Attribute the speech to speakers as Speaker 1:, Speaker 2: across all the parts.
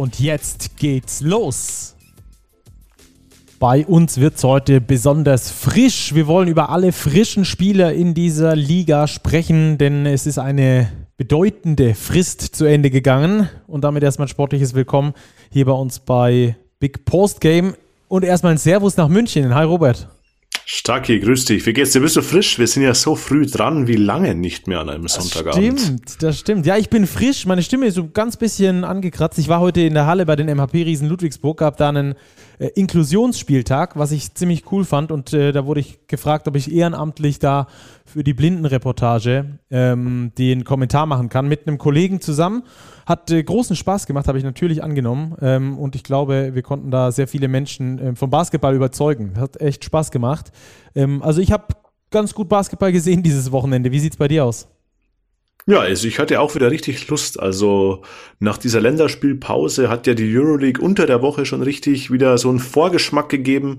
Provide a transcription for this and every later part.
Speaker 1: Und jetzt geht's los. Bei uns wird es heute besonders frisch. Wir wollen über alle frischen Spieler in dieser Liga sprechen, denn es ist eine bedeutende Frist zu Ende gegangen. Und damit erstmal ein sportliches Willkommen hier bei uns bei Big Post Game. Und erstmal ein Servus nach München. Hi Robert.
Speaker 2: Starki, grüß dich. Wie geht's dir? Bist du frisch? Wir sind ja so früh dran wie lange nicht mehr an einem das Sonntagabend.
Speaker 1: Stimmt, das stimmt. Ja, ich bin frisch. Meine Stimme ist so ganz bisschen angekratzt. Ich war heute in der Halle bei den MHP-Riesen Ludwigsburg, habe da einen äh, Inklusionsspieltag, was ich ziemlich cool fand. Und äh, da wurde ich gefragt, ob ich ehrenamtlich da für die Blindenreportage ähm, den Kommentar machen kann mit einem Kollegen zusammen. Hat äh, großen Spaß gemacht, habe ich natürlich angenommen. Ähm, und ich glaube, wir konnten da sehr viele Menschen ähm, vom Basketball überzeugen. Hat echt Spaß gemacht. Ähm, also ich habe ganz gut Basketball gesehen dieses Wochenende. Wie sieht es bei dir aus?
Speaker 2: Ja, also ich hatte auch wieder richtig Lust. Also nach dieser Länderspielpause hat ja die Euroleague unter der Woche schon richtig wieder so einen Vorgeschmack gegeben.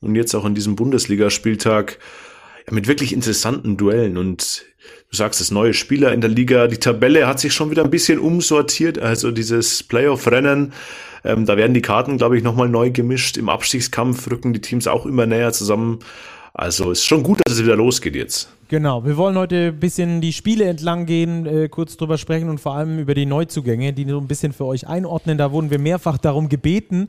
Speaker 2: Und jetzt auch in diesem Bundesligaspieltag mit wirklich interessanten Duellen. Und du sagst es, neue Spieler in der Liga. Die Tabelle hat sich schon wieder ein bisschen umsortiert. Also dieses Playoff-Rennen, ähm, da werden die Karten, glaube ich, nochmal neu gemischt. Im Abstiegskampf rücken die Teams auch immer näher zusammen. Also ist schon gut, dass es wieder losgeht jetzt.
Speaker 1: Genau, wir wollen heute ein bisschen die Spiele entlang gehen, äh, kurz drüber sprechen und vor allem über die Neuzugänge, die so ein bisschen für euch einordnen. Da wurden wir mehrfach darum gebeten.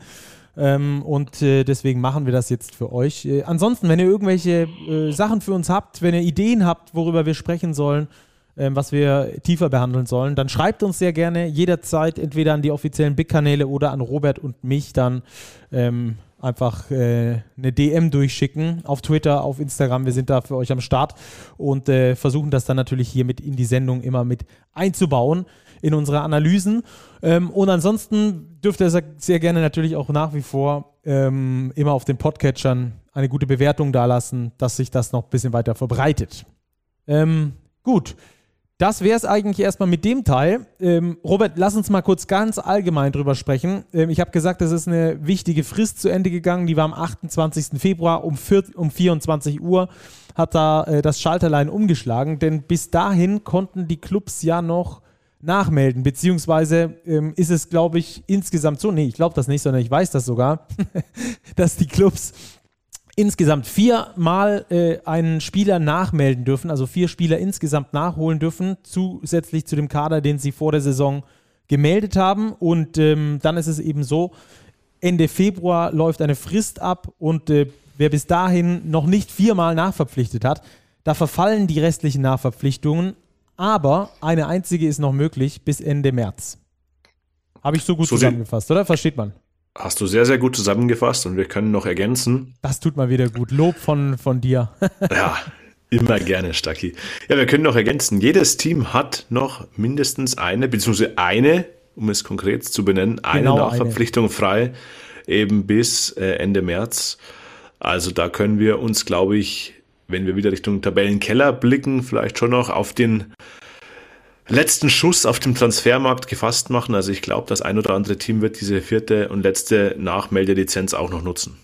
Speaker 1: Ähm, und äh, deswegen machen wir das jetzt für euch. Äh, ansonsten, wenn ihr irgendwelche äh, Sachen für uns habt, wenn ihr Ideen habt, worüber wir sprechen sollen, ähm, was wir tiefer behandeln sollen, dann schreibt uns sehr gerne jederzeit entweder an die offiziellen Big-Kanäle oder an Robert und mich dann. Ähm, einfach äh, eine DM durchschicken auf Twitter, auf Instagram. Wir sind da für euch am Start und äh, versuchen das dann natürlich hier mit in die Sendung immer mit einzubauen in unsere Analysen. Ähm, und ansonsten dürft ihr sehr gerne natürlich auch nach wie vor ähm, immer auf den Podcatchern eine gute Bewertung dalassen, dass sich das noch ein bisschen weiter verbreitet. Ähm, gut. Das wäre es eigentlich erstmal mit dem Teil. Ähm, Robert, lass uns mal kurz ganz allgemein drüber sprechen. Ähm, ich habe gesagt, es ist eine wichtige Frist zu Ende gegangen. Die war am 28. Februar um, vier, um 24 Uhr. Hat da äh, das Schalterlein umgeschlagen, denn bis dahin konnten die Clubs ja noch nachmelden, beziehungsweise ähm, ist es, glaube ich, insgesamt so, nee, ich glaube das nicht, sondern ich weiß das sogar, dass die Clubs insgesamt viermal äh, einen Spieler nachmelden dürfen, also vier Spieler insgesamt nachholen dürfen, zusätzlich zu dem Kader, den sie vor der Saison gemeldet haben. Und ähm, dann ist es eben so, Ende Februar läuft eine Frist ab und äh, wer bis dahin noch nicht viermal nachverpflichtet hat, da verfallen die restlichen Nachverpflichtungen aber eine einzige ist noch möglich bis Ende März. Habe ich so gut so zusammengefasst, oder? Versteht man?
Speaker 2: Hast du sehr, sehr gut zusammengefasst und wir können noch ergänzen.
Speaker 1: Das tut mal wieder gut. Lob von, von dir.
Speaker 2: ja, immer gerne, Stacki. Ja, wir können noch ergänzen. Jedes Team hat noch mindestens eine, beziehungsweise eine, um es konkret zu benennen, eine genau Nachverpflichtung eine. frei, eben bis äh, Ende März. Also da können wir uns, glaube ich, wenn wir wieder Richtung Tabellenkeller blicken, vielleicht schon noch auf den letzten Schuss auf dem Transfermarkt gefasst machen. Also ich glaube, das ein oder andere Team wird diese vierte und letzte Nachmeldelizenz auch noch nutzen.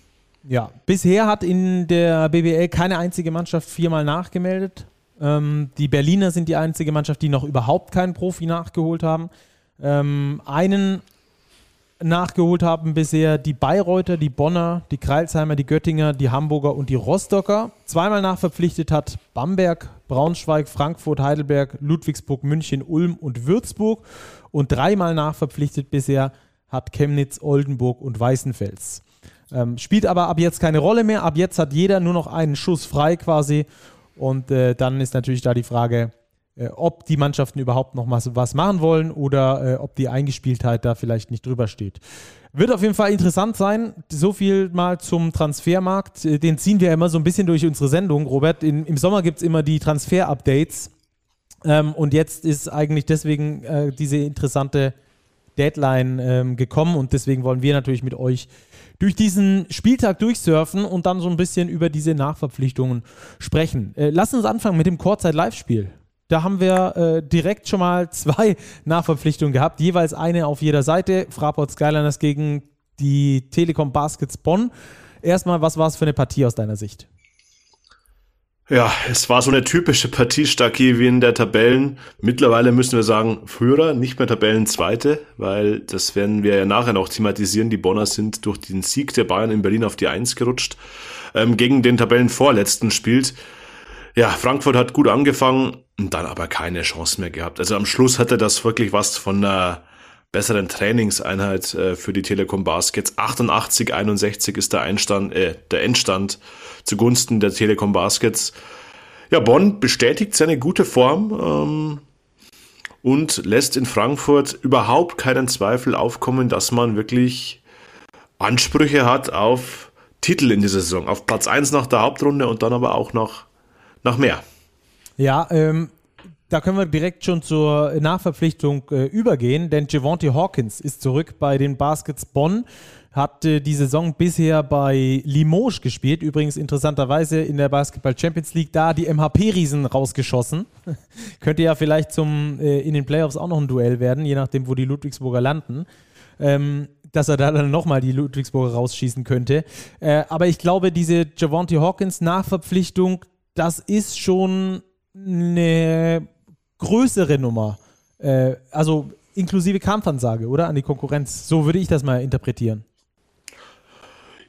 Speaker 1: Ja, bisher hat in der BBL keine einzige Mannschaft viermal nachgemeldet. Ähm, die Berliner sind die einzige Mannschaft, die noch überhaupt keinen Profi nachgeholt haben. Ähm, einen nachgeholt haben bisher die Bayreuther, die Bonner, die Kreilsheimer, die Göttinger, die Hamburger und die Rostocker. Zweimal nachverpflichtet hat Bamberg, Braunschweig, Frankfurt, Heidelberg, Ludwigsburg, München, Ulm und Würzburg. Und dreimal nachverpflichtet bisher hat Chemnitz, Oldenburg und Weißenfels. Ähm, spielt aber ab jetzt keine Rolle mehr. Ab jetzt hat jeder nur noch einen Schuss frei quasi. Und äh, dann ist natürlich da die Frage, ob die Mannschaften überhaupt noch was, was machen wollen oder äh, ob die Eingespieltheit da vielleicht nicht drüber steht. Wird auf jeden Fall interessant sein. So viel mal zum Transfermarkt. Äh, den ziehen wir immer so ein bisschen durch unsere Sendung, Robert. In, Im Sommer gibt es immer die Transfer-Updates. Ähm, und jetzt ist eigentlich deswegen äh, diese interessante Deadline ähm, gekommen und deswegen wollen wir natürlich mit euch durch diesen Spieltag durchsurfen und dann so ein bisschen über diese Nachverpflichtungen sprechen. Äh, lass uns anfangen mit dem Kurzzeit-Live-Spiel. Da haben wir äh, direkt schon mal zwei Nachverpflichtungen gehabt, jeweils eine auf jeder Seite. Fraport Skyliners gegen die Telekom Baskets Bonn. Erstmal, was war es für eine Partie aus deiner Sicht?
Speaker 2: Ja, es war so eine typische Partie, Stacki, wie in der Tabellen. Mittlerweile müssen wir sagen, Führer, nicht mehr Tabellenzweite, weil das werden wir ja nachher noch thematisieren. Die Bonner sind durch den Sieg der Bayern in Berlin auf die Eins gerutscht. Ähm, gegen den Tabellenvorletzten spielt. Ja, Frankfurt hat gut angefangen und dann aber keine Chance mehr gehabt. Also am Schluss hatte das wirklich was von einer besseren Trainingseinheit äh, für die Telekom Baskets. 88, 61 ist der Einstand, äh, der Endstand zugunsten der Telekom Baskets. Ja, Bonn bestätigt seine gute Form ähm, und lässt in Frankfurt überhaupt keinen Zweifel aufkommen, dass man wirklich Ansprüche hat auf Titel in dieser Saison. Auf Platz 1 nach der Hauptrunde und dann aber auch noch mehr.
Speaker 1: Ja, ähm, da können wir direkt schon zur Nachverpflichtung äh, übergehen, denn Javonte Hawkins ist zurück bei den Baskets Bonn hat äh, die Saison bisher bei Limoges gespielt. Übrigens interessanterweise in der Basketball Champions League da die MHP-Riesen rausgeschossen. Könnte ja vielleicht zum, äh, in den Playoffs auch noch ein Duell werden, je nachdem, wo die Ludwigsburger landen. Ähm, dass er da dann nochmal die Ludwigsburger rausschießen könnte. Äh, aber ich glaube, diese Javonte Hawkins Nachverpflichtung, das ist schon eine größere Nummer. Äh, also inklusive Kampfansage, oder? An die Konkurrenz. So würde ich das mal interpretieren.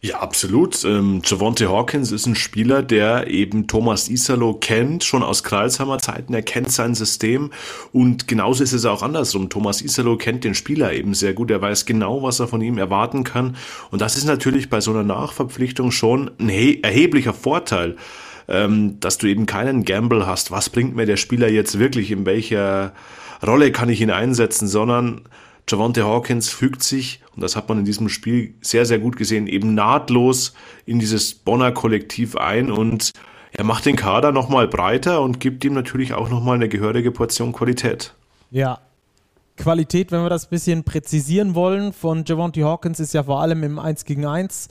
Speaker 2: Ja, absolut. Ähm, Javonte Hawkins ist ein Spieler, der eben Thomas Isalo kennt, schon aus Kralsheimer Zeiten. Er kennt sein System und genauso ist es auch andersrum. Thomas Isalo kennt den Spieler eben sehr gut. Er weiß genau, was er von ihm erwarten kann. Und das ist natürlich bei so einer Nachverpflichtung schon ein erheblicher Vorteil, dass du eben keinen Gamble hast. Was bringt mir der Spieler jetzt wirklich? In welcher Rolle kann ich ihn einsetzen? Sondern Javante Hawkins fügt sich, und das hat man in diesem Spiel sehr, sehr gut gesehen, eben nahtlos in dieses Bonner Kollektiv ein und er macht den Kader nochmal breiter und gibt ihm natürlich auch nochmal eine gehörige Portion Qualität.
Speaker 1: Ja, Qualität, wenn wir das ein bisschen präzisieren wollen, von Javante Hawkins ist ja vor allem im 1 gegen 1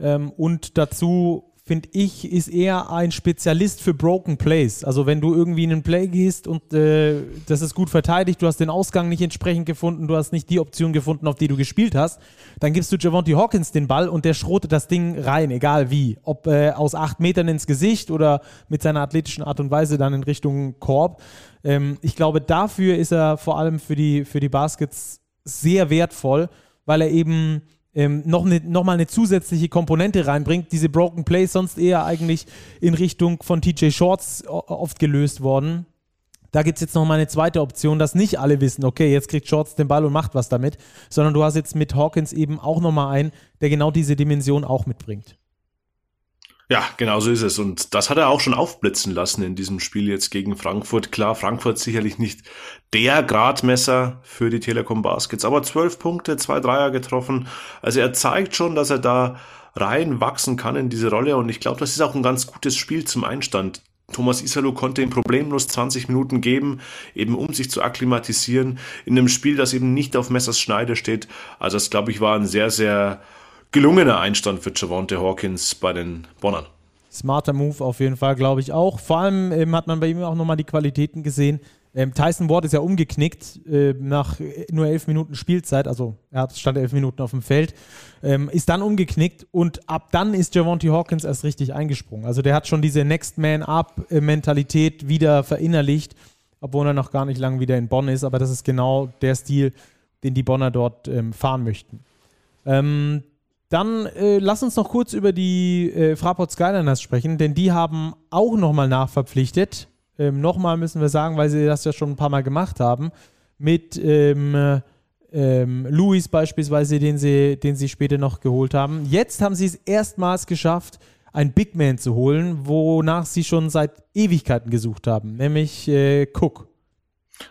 Speaker 1: ähm, und dazu finde ich, ist eher ein Spezialist für Broken Plays. Also wenn du irgendwie in einen Play gehst und äh, das ist gut verteidigt, du hast den Ausgang nicht entsprechend gefunden, du hast nicht die Option gefunden, auf die du gespielt hast, dann gibst du Javonte Hawkins den Ball und der schrotet das Ding rein, egal wie. Ob äh, aus acht Metern ins Gesicht oder mit seiner athletischen Art und Weise dann in Richtung Korb. Ähm, ich glaube, dafür ist er vor allem für die, für die Baskets sehr wertvoll, weil er eben ähm, noch, eine, noch mal eine zusätzliche Komponente reinbringt. Diese Broken Plays sonst eher eigentlich in Richtung von TJ Shorts oft gelöst worden. Da gibt es jetzt noch mal eine zweite Option, dass nicht alle wissen, okay, jetzt kriegt Shorts den Ball und macht was damit, sondern du hast jetzt mit Hawkins eben auch noch mal einen, der genau diese Dimension auch mitbringt.
Speaker 2: Ja, genau so ist es. Und das hat er auch schon aufblitzen lassen in diesem Spiel jetzt gegen Frankfurt. Klar, Frankfurt sicherlich nicht der Gradmesser für die Telekom Baskets, aber zwölf Punkte, zwei Dreier getroffen. Also er zeigt schon, dass er da reinwachsen kann in diese Rolle. Und ich glaube, das ist auch ein ganz gutes Spiel zum Einstand. Thomas Isalo konnte ihm problemlos 20 Minuten geben, eben um sich zu akklimatisieren in einem Spiel, das eben nicht auf Messers Schneide steht. Also das, glaube ich, war ein sehr, sehr gelungener Einstand für Javante Hawkins bei den Bonnern.
Speaker 1: Smarter Move auf jeden Fall, glaube ich auch. Vor allem ähm, hat man bei ihm auch nochmal die Qualitäten gesehen. Ähm, Tyson Ward ist ja umgeknickt äh, nach nur elf Minuten Spielzeit, also er stand elf Minuten auf dem Feld, ähm, ist dann umgeknickt und ab dann ist Javonte Hawkins erst richtig eingesprungen. Also der hat schon diese Next Man Up-Mentalität wieder verinnerlicht, obwohl er noch gar nicht lange wieder in Bonn ist, aber das ist genau der Stil, den die Bonner dort ähm, fahren möchten. Ähm, dann äh, lass uns noch kurz über die äh, Fraport Skyliners sprechen, denn die haben auch nochmal nachverpflichtet. Ähm, nochmal müssen wir sagen, weil sie das ja schon ein paar Mal gemacht haben. Mit ähm, ähm, Luis beispielsweise, den sie, den sie später noch geholt haben. Jetzt haben sie es erstmals geschafft, einen Big Man zu holen, wonach sie schon seit Ewigkeiten gesucht haben, nämlich äh, Cook.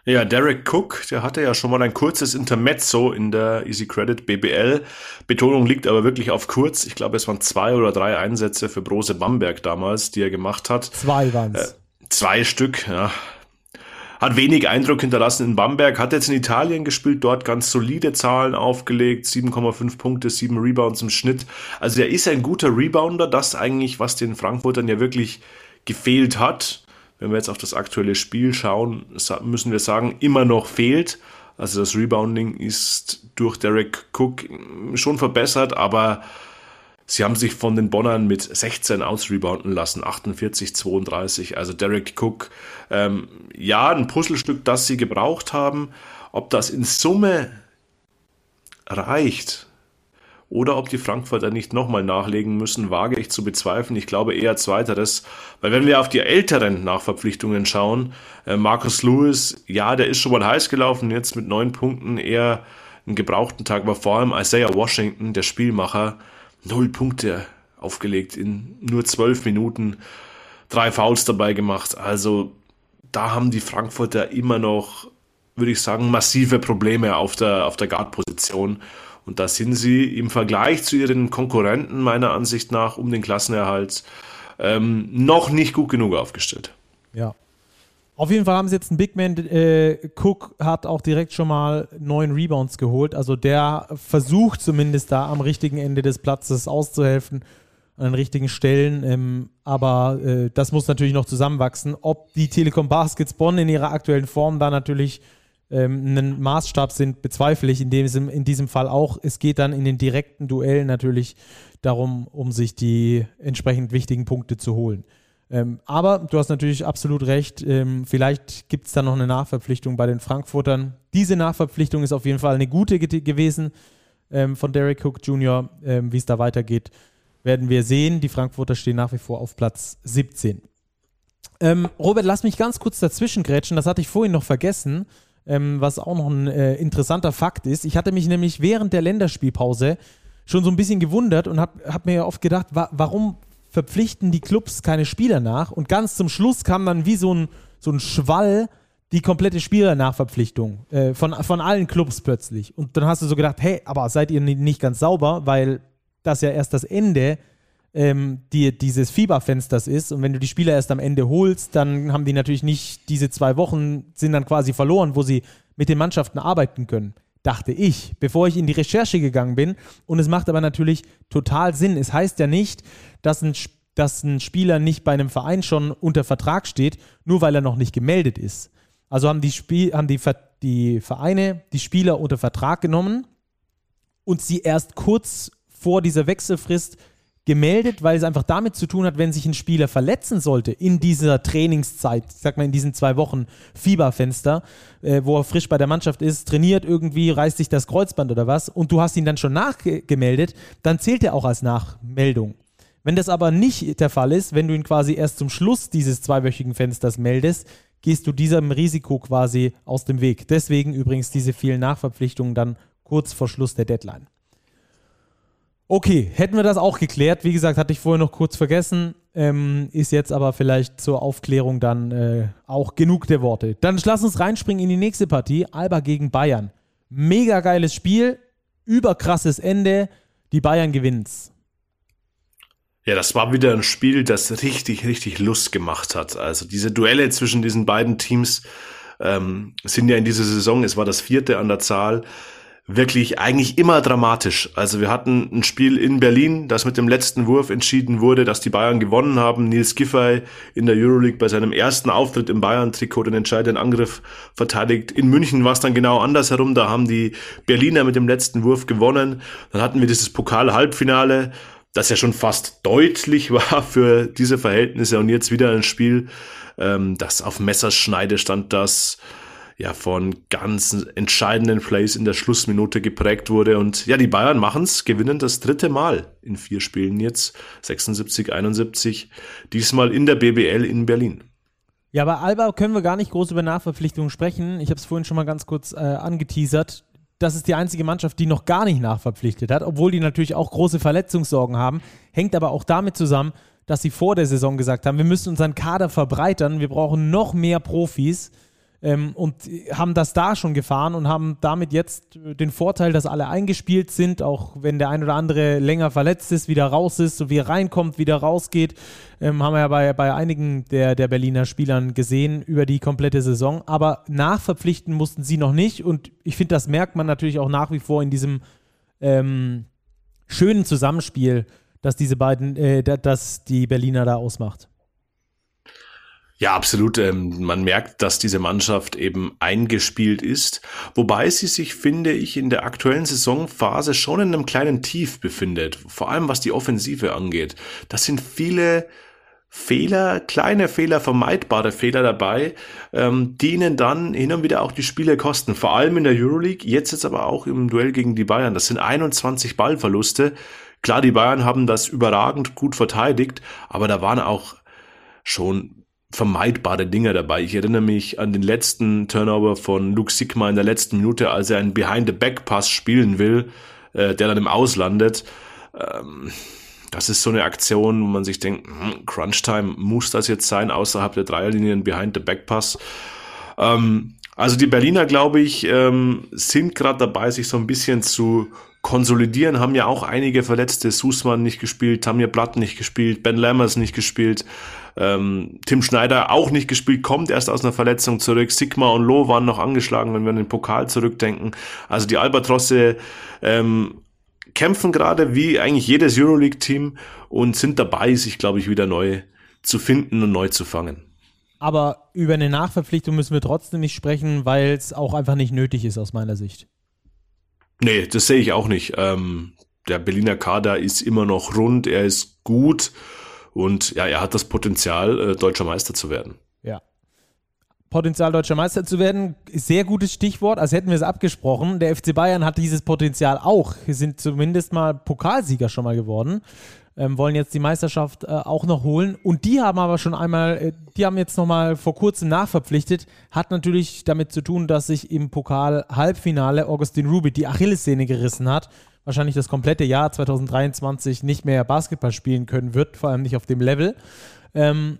Speaker 2: Ja, Derek Cook, der hatte ja schon mal ein kurzes Intermezzo in der Easy Credit BBL. Betonung liegt aber wirklich auf kurz. Ich glaube, es waren zwei oder drei Einsätze für Brose Bamberg damals, die er gemacht hat.
Speaker 1: Zwei waren es.
Speaker 2: Äh, zwei Stück, ja. hat wenig Eindruck hinterlassen in Bamberg, hat jetzt in Italien gespielt, dort ganz solide Zahlen aufgelegt, 7,5 Punkte, 7 Rebounds im Schnitt. Also er ist ein guter Rebounder, das eigentlich, was den Frankfurtern ja wirklich gefehlt hat. Wenn wir jetzt auf das aktuelle Spiel schauen, müssen wir sagen, immer noch fehlt. Also das Rebounding ist durch Derek Cook schon verbessert, aber Sie haben sich von den Bonnern mit 16 ausrebounden lassen, 48, 32. Also Derek Cook, ähm, ja, ein Puzzlestück, das sie gebraucht haben. Ob das in Summe reicht oder ob die Frankfurter nicht nochmal nachlegen müssen, wage ich zu bezweifeln. Ich glaube eher zweiteres, weil wenn wir auf die älteren Nachverpflichtungen schauen, äh, Marcus Lewis, ja, der ist schon mal heiß gelaufen, jetzt mit neun Punkten eher einen gebrauchten Tag, aber vor allem Isaiah Washington, der Spielmacher, null Punkte aufgelegt in nur zwölf Minuten, drei Fouls dabei gemacht. Also da haben die Frankfurter immer noch, würde ich sagen, massive Probleme auf der, auf der Guard-Position. Und da sind sie im Vergleich zu ihren Konkurrenten meiner Ansicht nach um den Klassenerhalt ähm, noch nicht gut genug aufgestellt.
Speaker 1: Ja, auf jeden Fall haben sie jetzt einen Big Man. Äh, Cook hat auch direkt schon mal neun Rebounds geholt. Also der versucht zumindest da am richtigen Ende des Platzes auszuhelfen, an den richtigen Stellen. Ähm, aber äh, das muss natürlich noch zusammenwachsen. Ob die Telekom Baskets Bonn in ihrer aktuellen Form da natürlich ähm, ein Maßstab sind, bezweifle ich in diesem, in diesem Fall auch. Es geht dann in den direkten Duellen natürlich darum, um sich die entsprechend wichtigen Punkte zu holen. Ähm, aber du hast natürlich absolut recht. Ähm, vielleicht gibt es da noch eine Nachverpflichtung bei den Frankfurtern. Diese Nachverpflichtung ist auf jeden Fall eine gute ge gewesen ähm, von Derek Cook Jr. Ähm, wie es da weitergeht, werden wir sehen. Die Frankfurter stehen nach wie vor auf Platz 17. Ähm, Robert, lass mich ganz kurz dazwischen grätschen. Das hatte ich vorhin noch vergessen, ähm, was auch noch ein äh, interessanter Fakt ist. Ich hatte mich nämlich während der Länderspielpause schon so ein bisschen gewundert und habe hab mir oft gedacht, wa warum verpflichten die Clubs keine Spieler nach und ganz zum Schluss kam dann wie so ein, so ein Schwall die komplette Spielernachverpflichtung äh, von, von allen Clubs plötzlich. Und dann hast du so gedacht, hey, aber seid ihr nicht ganz sauber, weil das ja erst das Ende ähm, die, dieses Fieberfensters ist. Und wenn du die Spieler erst am Ende holst, dann haben die natürlich nicht diese zwei Wochen, sind dann quasi verloren, wo sie mit den Mannschaften arbeiten können dachte ich, bevor ich in die Recherche gegangen bin. Und es macht aber natürlich total Sinn. Es heißt ja nicht, dass ein, dass ein Spieler nicht bei einem Verein schon unter Vertrag steht, nur weil er noch nicht gemeldet ist. Also haben die, Spiel, haben die, die Vereine die Spieler unter Vertrag genommen und sie erst kurz vor dieser Wechselfrist gemeldet, weil es einfach damit zu tun hat, wenn sich ein Spieler verletzen sollte in dieser Trainingszeit, ich sag mal in diesen zwei Wochen Fieberfenster, äh, wo er frisch bei der Mannschaft ist, trainiert irgendwie, reißt sich das Kreuzband oder was und du hast ihn dann schon nachgemeldet, dann zählt er auch als Nachmeldung. Wenn das aber nicht der Fall ist, wenn du ihn quasi erst zum Schluss dieses zweiwöchigen Fensters meldest, gehst du diesem Risiko quasi aus dem Weg. Deswegen übrigens diese vielen Nachverpflichtungen dann kurz vor Schluss der Deadline. Okay, hätten wir das auch geklärt. Wie gesagt, hatte ich vorher noch kurz vergessen. Ähm, ist jetzt aber vielleicht zur Aufklärung dann äh, auch genug der Worte. Dann lass uns reinspringen in die nächste Partie. Alba gegen Bayern. Mega geiles Spiel, überkrasses Ende. Die Bayern gewinnt's.
Speaker 2: Ja, das war wieder ein Spiel, das richtig, richtig Lust gemacht hat. Also diese Duelle zwischen diesen beiden Teams ähm, sind ja in dieser Saison, es war das vierte an der Zahl, wirklich eigentlich immer dramatisch. Also wir hatten ein Spiel in Berlin, das mit dem letzten Wurf entschieden wurde, dass die Bayern gewonnen haben. Nils Giffey in der Euroleague bei seinem ersten Auftritt im Bayern-Trikot den entscheidenden Angriff verteidigt. In München war es dann genau andersherum. Da haben die Berliner mit dem letzten Wurf gewonnen. Dann hatten wir dieses Pokal-Halbfinale, das ja schon fast deutlich war für diese Verhältnisse. Und jetzt wieder ein Spiel, ähm, das auf Messerschneide stand, das ja von ganz entscheidenden Plays in der Schlussminute geprägt wurde. Und ja, die Bayern machen es, gewinnen das dritte Mal in vier Spielen jetzt, 76, 71, diesmal in der BBL in Berlin.
Speaker 1: Ja, bei Alba können wir gar nicht groß über Nachverpflichtungen sprechen. Ich habe es vorhin schon mal ganz kurz äh, angeteasert. Das ist die einzige Mannschaft, die noch gar nicht nachverpflichtet hat, obwohl die natürlich auch große Verletzungssorgen haben. Hängt aber auch damit zusammen, dass sie vor der Saison gesagt haben, wir müssen unseren Kader verbreitern, wir brauchen noch mehr Profis ähm, und haben das da schon gefahren und haben damit jetzt den Vorteil, dass alle eingespielt sind, auch wenn der ein oder andere länger verletzt ist, wieder raus ist, so wie er reinkommt, wieder rausgeht. Ähm, haben wir ja bei, bei einigen der, der Berliner Spielern gesehen über die komplette Saison. Aber nachverpflichten mussten sie noch nicht und ich finde, das merkt man natürlich auch nach wie vor in diesem ähm, schönen Zusammenspiel, dass diese beiden, äh, dass die Berliner da ausmacht.
Speaker 2: Ja, absolut. Ähm, man merkt, dass diese Mannschaft eben eingespielt ist, wobei sie sich, finde ich, in der aktuellen Saisonphase schon in einem kleinen Tief befindet, vor allem was die Offensive angeht. Das sind viele Fehler, kleine Fehler, vermeidbare Fehler dabei, ähm, die ihnen dann hin und wieder auch die Spiele kosten. Vor allem in der Euroleague, jetzt jetzt aber auch im Duell gegen die Bayern. Das sind 21 Ballverluste. Klar, die Bayern haben das überragend gut verteidigt, aber da waren auch schon vermeidbare Dinge dabei. Ich erinnere mich an den letzten Turnover von Luke Sigma in der letzten Minute, als er einen Behind-the-Back-Pass spielen will, äh, der dann im Auslandet. Ähm, das ist so eine Aktion, wo man sich denkt, hm, Crunch-Time, muss das jetzt sein, außerhalb der Dreierlinie ein Behind-the-Back-Pass? Ähm, also die Berliner, glaube ich, ähm, sind gerade dabei, sich so ein bisschen zu konsolidieren, haben ja auch einige Verletzte, Sussmann nicht gespielt, Tamir Blatt nicht gespielt, Ben Lammers nicht gespielt. Ähm, Tim Schneider auch nicht gespielt, kommt erst aus einer Verletzung zurück. Sigma und Loh waren noch angeschlagen, wenn wir an den Pokal zurückdenken. Also die Albatrosse ähm, kämpfen gerade wie eigentlich jedes Euroleague-Team und sind dabei, sich, glaube ich, wieder neu zu finden und neu zu fangen.
Speaker 1: Aber über eine Nachverpflichtung müssen wir trotzdem nicht sprechen, weil es auch einfach nicht nötig ist aus meiner Sicht.
Speaker 2: Nee, das sehe ich auch nicht. Ähm, der Berliner Kader ist immer noch rund, er ist gut und ja, er hat das Potenzial, äh, deutscher Meister zu werden.
Speaker 1: Ja. Potenzial, deutscher Meister zu werden, sehr gutes Stichwort, als hätten wir es abgesprochen. Der FC Bayern hat dieses Potenzial auch. Sind zumindest mal Pokalsieger schon mal geworden. Ähm, wollen jetzt die Meisterschaft äh, auch noch holen. Und die haben aber schon einmal, äh, die haben jetzt nochmal vor kurzem nachverpflichtet. Hat natürlich damit zu tun, dass sich im Pokal-Halbfinale Augustin Ruby die Achillessehne gerissen hat wahrscheinlich das komplette Jahr 2023 nicht mehr Basketball spielen können wird, vor allem nicht auf dem Level. Ähm,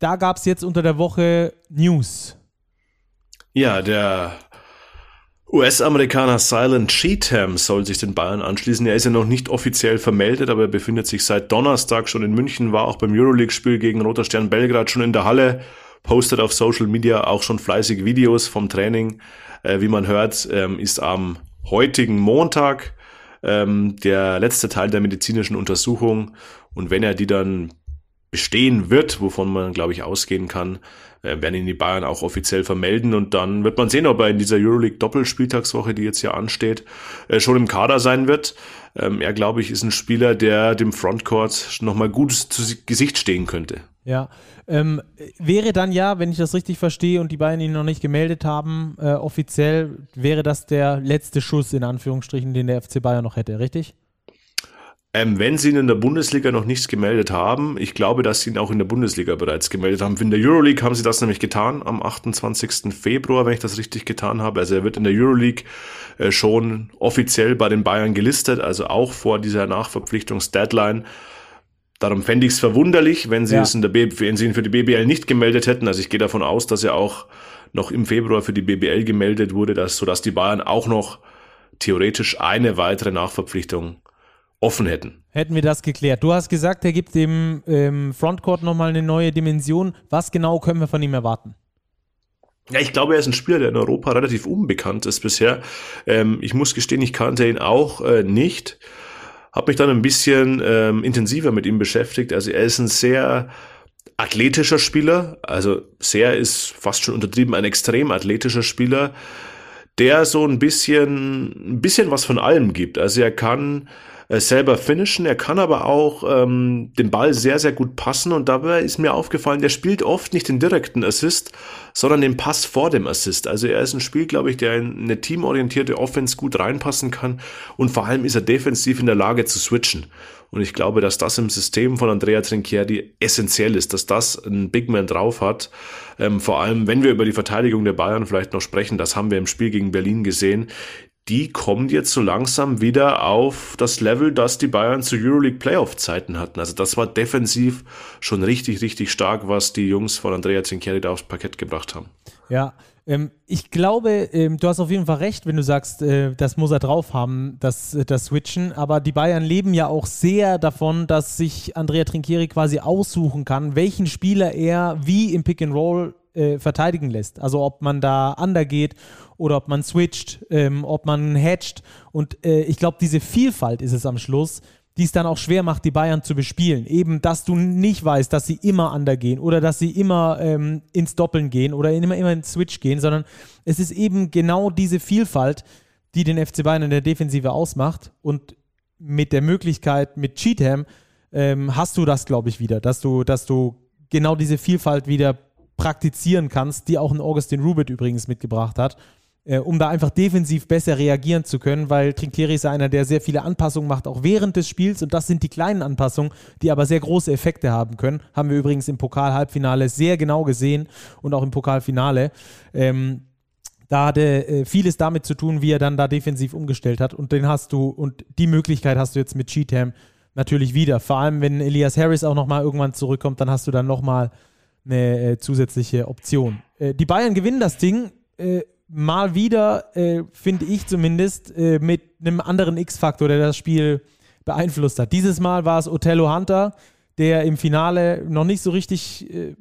Speaker 1: da gab es jetzt unter der Woche News.
Speaker 2: Ja, der US-Amerikaner Silent Cheatham soll sich den Bayern anschließen. Er ist ja noch nicht offiziell vermeldet, aber er befindet sich seit Donnerstag schon in München, war auch beim Euroleague-Spiel gegen Roter Stern Belgrad schon in der Halle, postet auf Social Media auch schon fleißig Videos vom Training. Äh, wie man hört, ähm, ist am heutigen Montag ähm, der letzte Teil der medizinischen Untersuchung. Und wenn er die dann bestehen wird, wovon man, glaube ich, ausgehen kann, äh, werden ihn die Bayern auch offiziell vermelden und dann wird man sehen, ob er in dieser Euroleague Doppelspieltagswoche, die jetzt ja ansteht, äh, schon im Kader sein wird. Ähm, er, glaube ich, ist ein Spieler, der dem Frontcourt nochmal gut zu Gesicht stehen könnte.
Speaker 1: Ja, ähm, wäre dann ja, wenn ich das richtig verstehe und die beiden ihn noch nicht gemeldet haben, äh, offiziell wäre das der letzte Schuss in Anführungsstrichen, den der FC Bayern noch hätte, richtig?
Speaker 2: Ähm, wenn sie ihn in der Bundesliga noch nichts gemeldet haben, ich glaube, dass sie ihn auch in der Bundesliga bereits gemeldet haben. In der Euroleague haben sie das nämlich getan am 28. Februar, wenn ich das richtig getan habe. Also er wird in der Euroleague äh, schon offiziell bei den Bayern gelistet, also auch vor dieser Nachverpflichtungsdeadline. Darum fände ich es verwunderlich, wenn sie ja. es in der B wenn sie ihn für die BBL nicht gemeldet hätten. Also ich gehe davon aus, dass er auch noch im Februar für die BBL gemeldet wurde, dass, sodass die Bayern auch noch theoretisch eine weitere Nachverpflichtung offen hätten.
Speaker 1: Hätten wir das geklärt. Du hast gesagt, er gibt dem ähm, Frontcourt nochmal eine neue Dimension. Was genau können wir von ihm erwarten?
Speaker 2: Ja, ich glaube, er ist ein Spieler, der in Europa relativ unbekannt ist bisher. Ähm, ich muss gestehen, ich kannte ihn auch äh, nicht. Habe mich dann ein bisschen ähm, intensiver mit ihm beschäftigt. Also er ist ein sehr athletischer Spieler. Also sehr ist fast schon untertrieben, ein extrem athletischer Spieler, der so ein bisschen, ein bisschen was von allem gibt. Also er kann äh, selber finishen. Er kann aber auch ähm, den Ball sehr, sehr gut passen und dabei ist mir aufgefallen, der spielt oft nicht den direkten Assist, sondern den Pass vor dem Assist. Also er ist ein Spiel, glaube ich, der in eine teamorientierte Offense gut reinpassen kann und vor allem ist er defensiv in der Lage zu switchen. Und ich glaube, dass das im System von Andrea Trinchieri essentiell ist, dass das ein Big Man drauf hat. Ähm, vor allem, wenn wir über die Verteidigung der Bayern vielleicht noch sprechen, das haben wir im Spiel gegen Berlin gesehen die kommen jetzt so langsam wieder auf das Level, das die Bayern zu Euroleague Playoff Zeiten hatten. Also das war defensiv schon richtig, richtig stark, was die Jungs von Andrea Zincheri da aufs Parkett gebracht haben.
Speaker 1: Ja, Ähm, ich glaube, ähm, du hast auf jeden Fall recht, wenn du sagst, äh, das muss er drauf haben, das, äh, das Switchen. Aber die Bayern leben ja auch sehr davon, dass sich Andrea Trinchieri quasi aussuchen kann, welchen Spieler er wie im Pick and Roll äh, verteidigen lässt. Also ob man da undergeht oder ob man switcht, ähm, ob man hatcht. Und äh, ich glaube, diese Vielfalt ist es am Schluss, die es dann auch schwer macht, die Bayern zu bespielen. Eben, dass du nicht weißt, dass sie immer undergehen oder dass sie immer ähm, ins Doppeln gehen oder immer, immer ins Switch gehen, sondern es ist eben genau diese Vielfalt, die den FC Bayern in der Defensive ausmacht. Und mit der Möglichkeit, mit Cheatham, ähm, hast du das, glaube ich, wieder, dass du, dass du genau diese Vielfalt wieder praktizieren kannst, die auch ein Augustin Rubit übrigens mitgebracht hat äh, um da einfach defensiv besser reagieren zu können, weil Trinkieri ist ja einer, der sehr viele Anpassungen macht, auch während des Spiels. Und das sind die kleinen Anpassungen, die aber sehr große Effekte haben können. Haben wir übrigens im Pokal-Halbfinale sehr genau gesehen und auch im Pokalfinale. Ähm, da hatte äh, vieles damit zu tun, wie er dann da defensiv umgestellt hat. Und den hast du, und die Möglichkeit hast du jetzt mit Cheatham natürlich wieder. Vor allem, wenn Elias Harris auch nochmal irgendwann zurückkommt, dann hast du dann nochmal eine äh, zusätzliche Option. Äh, die Bayern gewinnen das Ding. Mal wieder, äh, finde ich zumindest, äh, mit einem anderen X-Faktor, der das Spiel beeinflusst hat. Dieses Mal war es Othello Hunter, der im Finale noch nicht so richtig äh,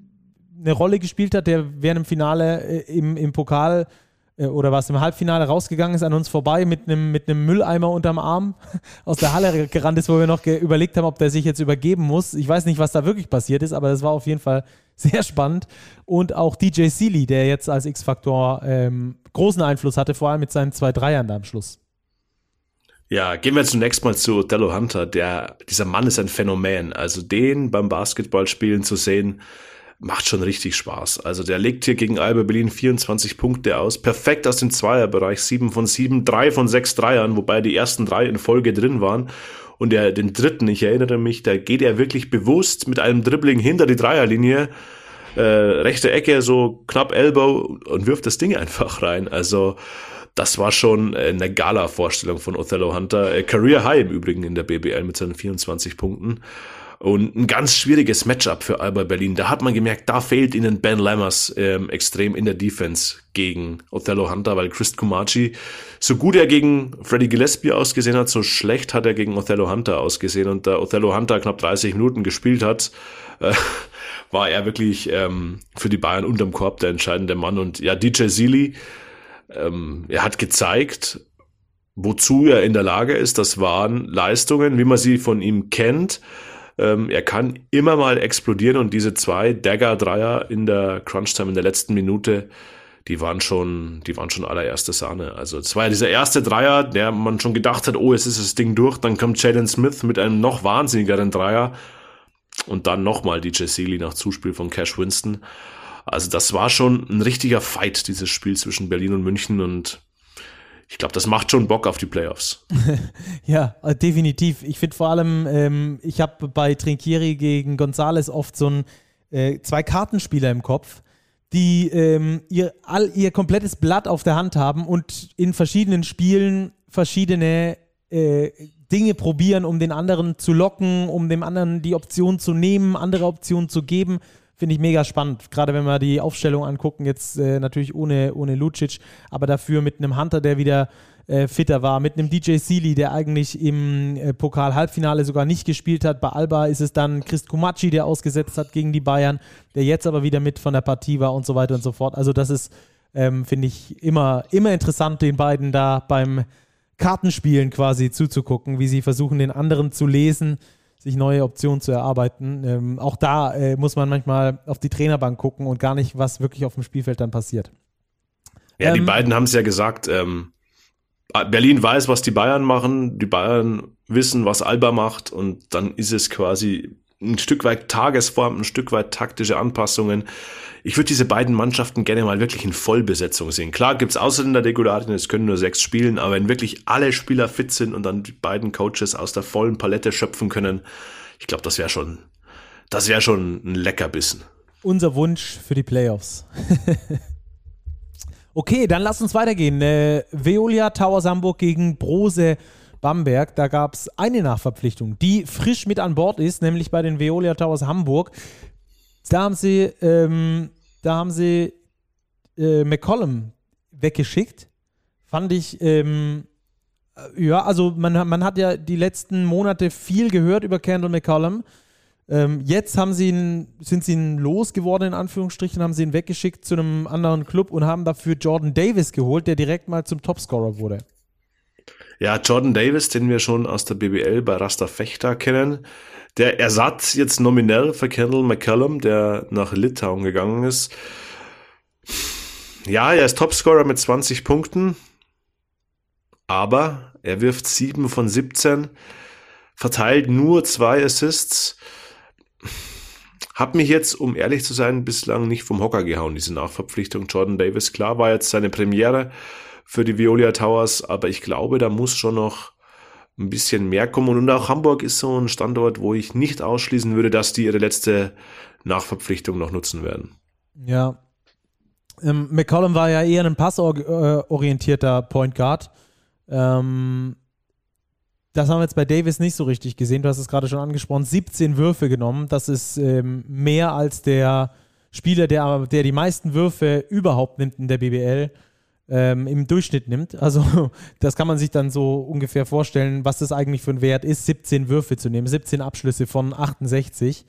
Speaker 1: eine Rolle gespielt hat, der während im Finale äh, im, im Pokal oder was im Halbfinale rausgegangen ist an uns vorbei mit einem mit Mülleimer unterm Arm aus der Halle gerannt ist, wo wir noch überlegt haben, ob der sich jetzt übergeben muss. Ich weiß nicht, was da wirklich passiert ist, aber das war auf jeden Fall sehr spannend. Und auch DJ Sealy, der jetzt als X-Faktor ähm, großen Einfluss hatte, vor allem mit seinen zwei Dreiern da am Schluss.
Speaker 2: Ja, gehen wir zunächst mal zu Dello Hunter. Der, dieser Mann ist ein Phänomen. Also den beim Basketballspielen zu sehen, macht schon richtig Spaß. Also der legt hier gegen Alba Berlin 24 Punkte aus. Perfekt aus dem Zweierbereich. 7 von 7, 3 von 6 Dreiern, wobei die ersten drei in Folge drin waren. Und der, den dritten, ich erinnere mich, da geht er wirklich bewusst mit einem Dribbling hinter die Dreierlinie, äh, rechte Ecke, so knapp Elbow und wirft das Ding einfach rein. Also das war schon eine Gala-Vorstellung von Othello Hunter. Äh, Career High im Übrigen in der BBL mit seinen 24 Punkten. Und ein ganz schwieriges Matchup für Alba Berlin. Da hat man gemerkt, da fehlt ihnen Ben Lammers ähm, extrem in der Defense gegen Othello Hunter, weil Chris Kumachi, so gut er gegen Freddy Gillespie ausgesehen hat, so schlecht hat er gegen Othello Hunter ausgesehen. Und da Othello Hunter knapp 30 Minuten gespielt hat, äh, war er wirklich ähm, für die Bayern unterm Korb der entscheidende Mann. Und ja, DJ Sealy, ähm, er hat gezeigt, wozu er in der Lage ist. Das waren Leistungen, wie man sie von ihm kennt. Ähm, er kann immer mal explodieren und diese zwei Dagger-Dreier in der Crunch-Time in der letzten Minute, die waren schon, die waren schon allererste Sahne. Also es war ja dieser erste Dreier, der man schon gedacht hat, oh, es ist das Ding durch. Dann kommt Jaden Smith mit einem noch wahnsinnigeren Dreier und dann nochmal DJ Sealy nach Zuspiel von Cash Winston. Also das war schon ein richtiger Fight, dieses Spiel zwischen Berlin und München und ich glaube, das macht schon Bock auf die Playoffs.
Speaker 1: ja, äh, definitiv. Ich finde vor allem, ähm, ich habe bei Trinkieri gegen Gonzales oft so ein, äh, zwei Kartenspieler im Kopf, die ähm, ihr, all, ihr komplettes Blatt auf der Hand haben und in verschiedenen Spielen verschiedene äh, Dinge probieren, um den anderen zu locken, um dem anderen die Option zu nehmen, andere Optionen zu geben. Finde ich mega spannend. Gerade wenn wir die Aufstellung angucken, jetzt äh, natürlich ohne, ohne Lucic, aber dafür mit einem Hunter, der wieder äh, fitter war, mit einem DJ Sealy, der eigentlich im äh, Pokal-Halbfinale sogar nicht gespielt hat. Bei Alba ist es dann Christ Kumaci, der ausgesetzt hat gegen die Bayern, der jetzt aber wieder mit von der Partie war und so weiter und so fort. Also das ist, ähm, finde ich, immer, immer interessant, den beiden da beim Kartenspielen quasi zuzugucken, wie sie versuchen, den anderen zu lesen sich neue Optionen zu erarbeiten. Ähm, auch da äh, muss man manchmal auf die Trainerbank gucken und gar nicht, was wirklich auf dem Spielfeld dann passiert.
Speaker 2: Ja, ähm, die beiden haben es ja gesagt. Ähm, Berlin weiß, was die Bayern machen. Die Bayern wissen, was Alba macht. Und dann ist es quasi ein Stück weit Tagesform, ein Stück weit taktische Anpassungen ich würde diese beiden Mannschaften gerne mal wirklich in Vollbesetzung sehen. Klar gibt's Ausländer Regularien, es können nur sechs spielen, aber wenn wirklich alle Spieler fit sind und dann die beiden Coaches aus der vollen Palette schöpfen können, ich glaube, das wäre schon, das wäre schon ein Leckerbissen.
Speaker 1: Unser Wunsch für die Playoffs. okay, dann lass uns weitergehen. Äh, Veolia Towers Hamburg gegen Brose Bamberg. Da gab es eine Nachverpflichtung, die frisch mit an Bord ist, nämlich bei den Veolia Towers Hamburg. Da haben sie ähm, da haben sie äh, McCollum weggeschickt. Fand ich, ähm, äh, ja, also man, man hat ja die letzten Monate viel gehört über Kendall McCollum. Ähm, jetzt haben sie ihn, sind sie ihn losgeworden, in Anführungsstrichen, haben sie ihn weggeschickt zu einem anderen Club und haben dafür Jordan Davis geholt, der direkt mal zum Topscorer wurde.
Speaker 2: Ja, Jordan Davis, den wir schon aus der BBL bei Rasta Fechter kennen. Der Ersatz jetzt nominell für Kendall McCallum, der nach Litauen gegangen ist. Ja, er ist Topscorer mit 20 Punkten, aber er wirft 7 von 17, verteilt nur zwei Assists. Hab mich jetzt, um ehrlich zu sein, bislang nicht vom Hocker gehauen, diese Nachverpflichtung. Jordan Davis, klar, war jetzt seine Premiere für die Violia Towers, aber ich glaube, da muss schon noch ein bisschen mehr kommen. Und auch Hamburg ist so ein Standort, wo ich nicht ausschließen würde, dass die ihre letzte Nachverpflichtung noch nutzen werden.
Speaker 1: Ja. Ähm, McCollum war ja eher ein passorientierter Point Guard. Ähm, das haben wir jetzt bei Davis nicht so richtig gesehen. Du hast es gerade schon angesprochen. 17 Würfe genommen. Das ist ähm, mehr als der Spieler, der, der die meisten Würfe überhaupt nimmt in der BBL ähm, im Durchschnitt nimmt. Also das kann man sich dann so ungefähr vorstellen, was das eigentlich für ein Wert ist, 17 Würfe zu nehmen, 17 Abschlüsse von 68,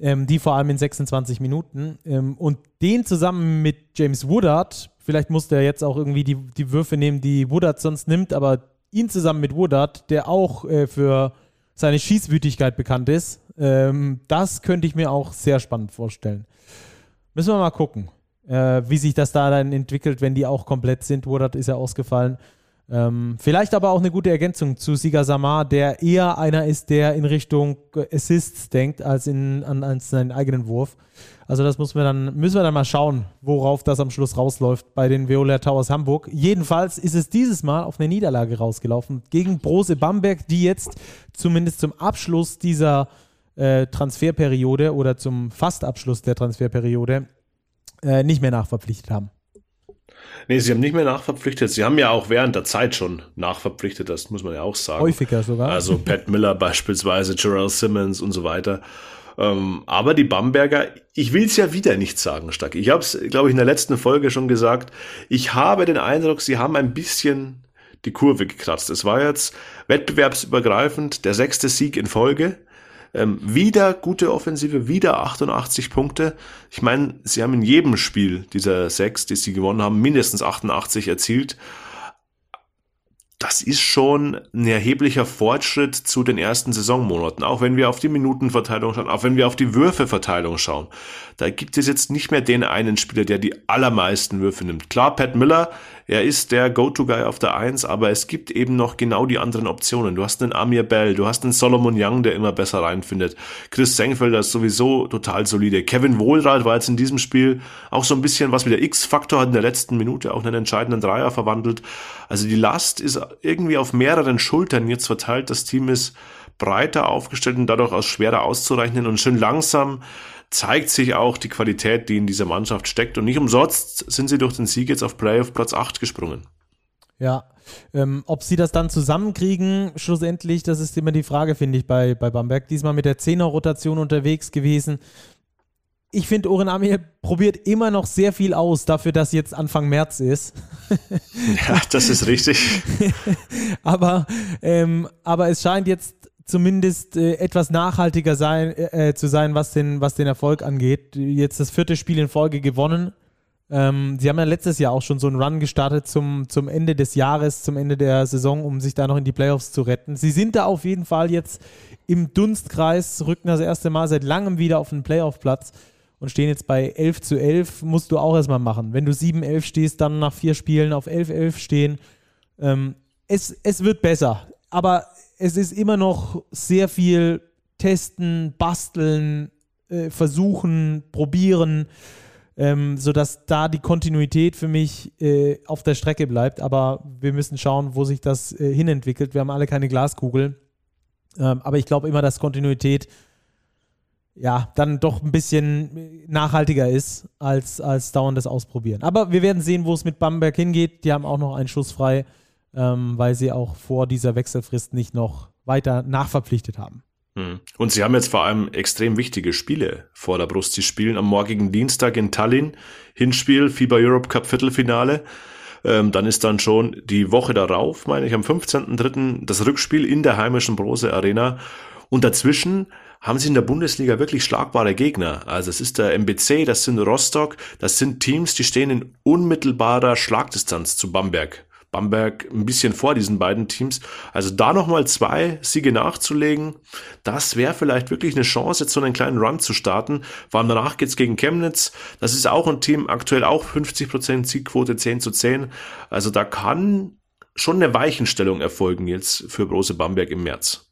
Speaker 1: ähm, die vor allem in 26 Minuten. Ähm, und den zusammen mit James Woodard, vielleicht muss der jetzt auch irgendwie die, die Würfe nehmen, die Woodard sonst nimmt, aber ihn zusammen mit Woodard, der auch äh, für seine Schießwütigkeit bekannt ist, ähm, das könnte ich mir auch sehr spannend vorstellen. Müssen wir mal gucken äh, wie sich das da dann entwickelt, wenn die auch komplett sind. Woodard ist ja ausgefallen. Ähm, vielleicht aber auch eine gute Ergänzung zu Siga Samar, der eher einer ist, der in Richtung Assists denkt, als in, an, an seinen eigenen Wurf. Also das muss wir dann, müssen wir dann mal schauen, worauf das am Schluss rausläuft bei den Viola Towers Hamburg. Jedenfalls ist es dieses Mal auf eine Niederlage rausgelaufen gegen Brose Bamberg, die jetzt zumindest zum Abschluss dieser äh, Transferperiode oder zum Fastabschluss der Transferperiode äh, nicht mehr nachverpflichtet haben.
Speaker 2: Nee, sie haben nicht mehr nachverpflichtet. Sie haben ja auch während der Zeit schon nachverpflichtet, das muss man ja auch sagen.
Speaker 1: Häufiger sogar.
Speaker 2: Also Pat Miller beispielsweise, Gerald Simmons und so weiter. Ähm, aber die Bamberger, ich will es ja wieder nicht sagen, Stack. Ich habe es, glaube ich, in der letzten Folge schon gesagt. Ich habe den Eindruck, sie haben ein bisschen die Kurve gekratzt. Es war jetzt wettbewerbsübergreifend der sechste Sieg in Folge. Ähm, wieder gute Offensive, wieder 88 Punkte. Ich meine, sie haben in jedem Spiel dieser sechs, die sie gewonnen haben, mindestens 88 erzielt das ist schon ein erheblicher Fortschritt zu den ersten Saisonmonaten. Auch wenn wir auf die Minutenverteilung schauen, auch wenn wir auf die Würfeverteilung schauen. Da gibt es jetzt nicht mehr den einen Spieler, der die allermeisten Würfe nimmt. Klar, Pat Miller, er ist der Go-To-Guy auf der Eins, aber es gibt eben noch genau die anderen Optionen. Du hast einen Amir Bell, du hast einen Solomon Young, der immer besser reinfindet. Chris Senkfelder ist sowieso total solide. Kevin Wohlrath war jetzt in diesem Spiel auch so ein bisschen was wie der X-Faktor, hat in der letzten Minute auch einen entscheidenden Dreier verwandelt. Also die Last ist irgendwie auf mehreren Schultern jetzt verteilt. Das Team ist breiter aufgestellt und dadurch auch schwerer auszurechnen und schön langsam zeigt sich auch die Qualität, die in dieser Mannschaft steckt. Und nicht umsonst sind sie durch den Sieg jetzt auf Playoff Platz 8 gesprungen.
Speaker 1: Ja, ähm, ob sie das dann zusammenkriegen, schlussendlich, das ist immer die Frage, finde ich, bei, bei Bamberg. Diesmal mit der Zehner-Rotation unterwegs gewesen. Ich finde, Oren Amir probiert immer noch sehr viel aus, dafür, dass jetzt Anfang März ist.
Speaker 2: ja, das ist richtig.
Speaker 1: aber, ähm, aber es scheint jetzt zumindest äh, etwas nachhaltiger sein, äh, äh, zu sein, was den, was den Erfolg angeht. Jetzt das vierte Spiel in Folge gewonnen. Ähm, sie haben ja letztes Jahr auch schon so einen Run gestartet zum, zum Ende des Jahres, zum Ende der Saison, um sich da noch in die Playoffs zu retten. Sie sind da auf jeden Fall jetzt im Dunstkreis, rücken das erste Mal seit langem wieder auf den Playoff-Platz und stehen jetzt bei 11 zu 11, musst du auch erstmal machen. Wenn du 7-11 stehst, dann nach vier Spielen auf 11-11 stehen. Ähm, es, es wird besser, aber es ist immer noch sehr viel testen, basteln, äh, versuchen, probieren, ähm, sodass da die Kontinuität für mich äh, auf der Strecke bleibt. Aber wir müssen schauen, wo sich das äh, hinentwickelt. Wir haben alle keine Glaskugel. Ähm, aber ich glaube immer, dass Kontinuität ja, dann doch ein bisschen nachhaltiger ist als, als dauerndes Ausprobieren. Aber wir werden sehen, wo es mit Bamberg hingeht. Die haben auch noch einen Schuss frei, ähm, weil sie auch vor dieser Wechselfrist nicht noch weiter nachverpflichtet haben.
Speaker 2: Hm. Und sie haben jetzt vor allem extrem wichtige Spiele vor der Brust. Sie spielen am morgigen Dienstag in Tallinn, Hinspiel, FIBA Europe Cup Viertelfinale. Ähm, dann ist dann schon die Woche darauf, meine ich, am 15.03. das Rückspiel in der heimischen Brose Arena. Und dazwischen haben sie in der Bundesliga wirklich schlagbare Gegner. Also es ist der MBC, das sind Rostock, das sind Teams, die stehen in unmittelbarer Schlagdistanz zu Bamberg. Bamberg ein bisschen vor diesen beiden Teams. Also da nochmal zwei Siege nachzulegen, das wäre vielleicht wirklich eine Chance, jetzt so einen kleinen Run zu starten. Vor allem danach geht's gegen Chemnitz. Das ist auch ein Team, aktuell auch 50% Siegquote 10 zu 10. Also da kann schon eine Weichenstellung erfolgen jetzt für Brose Bamberg im März.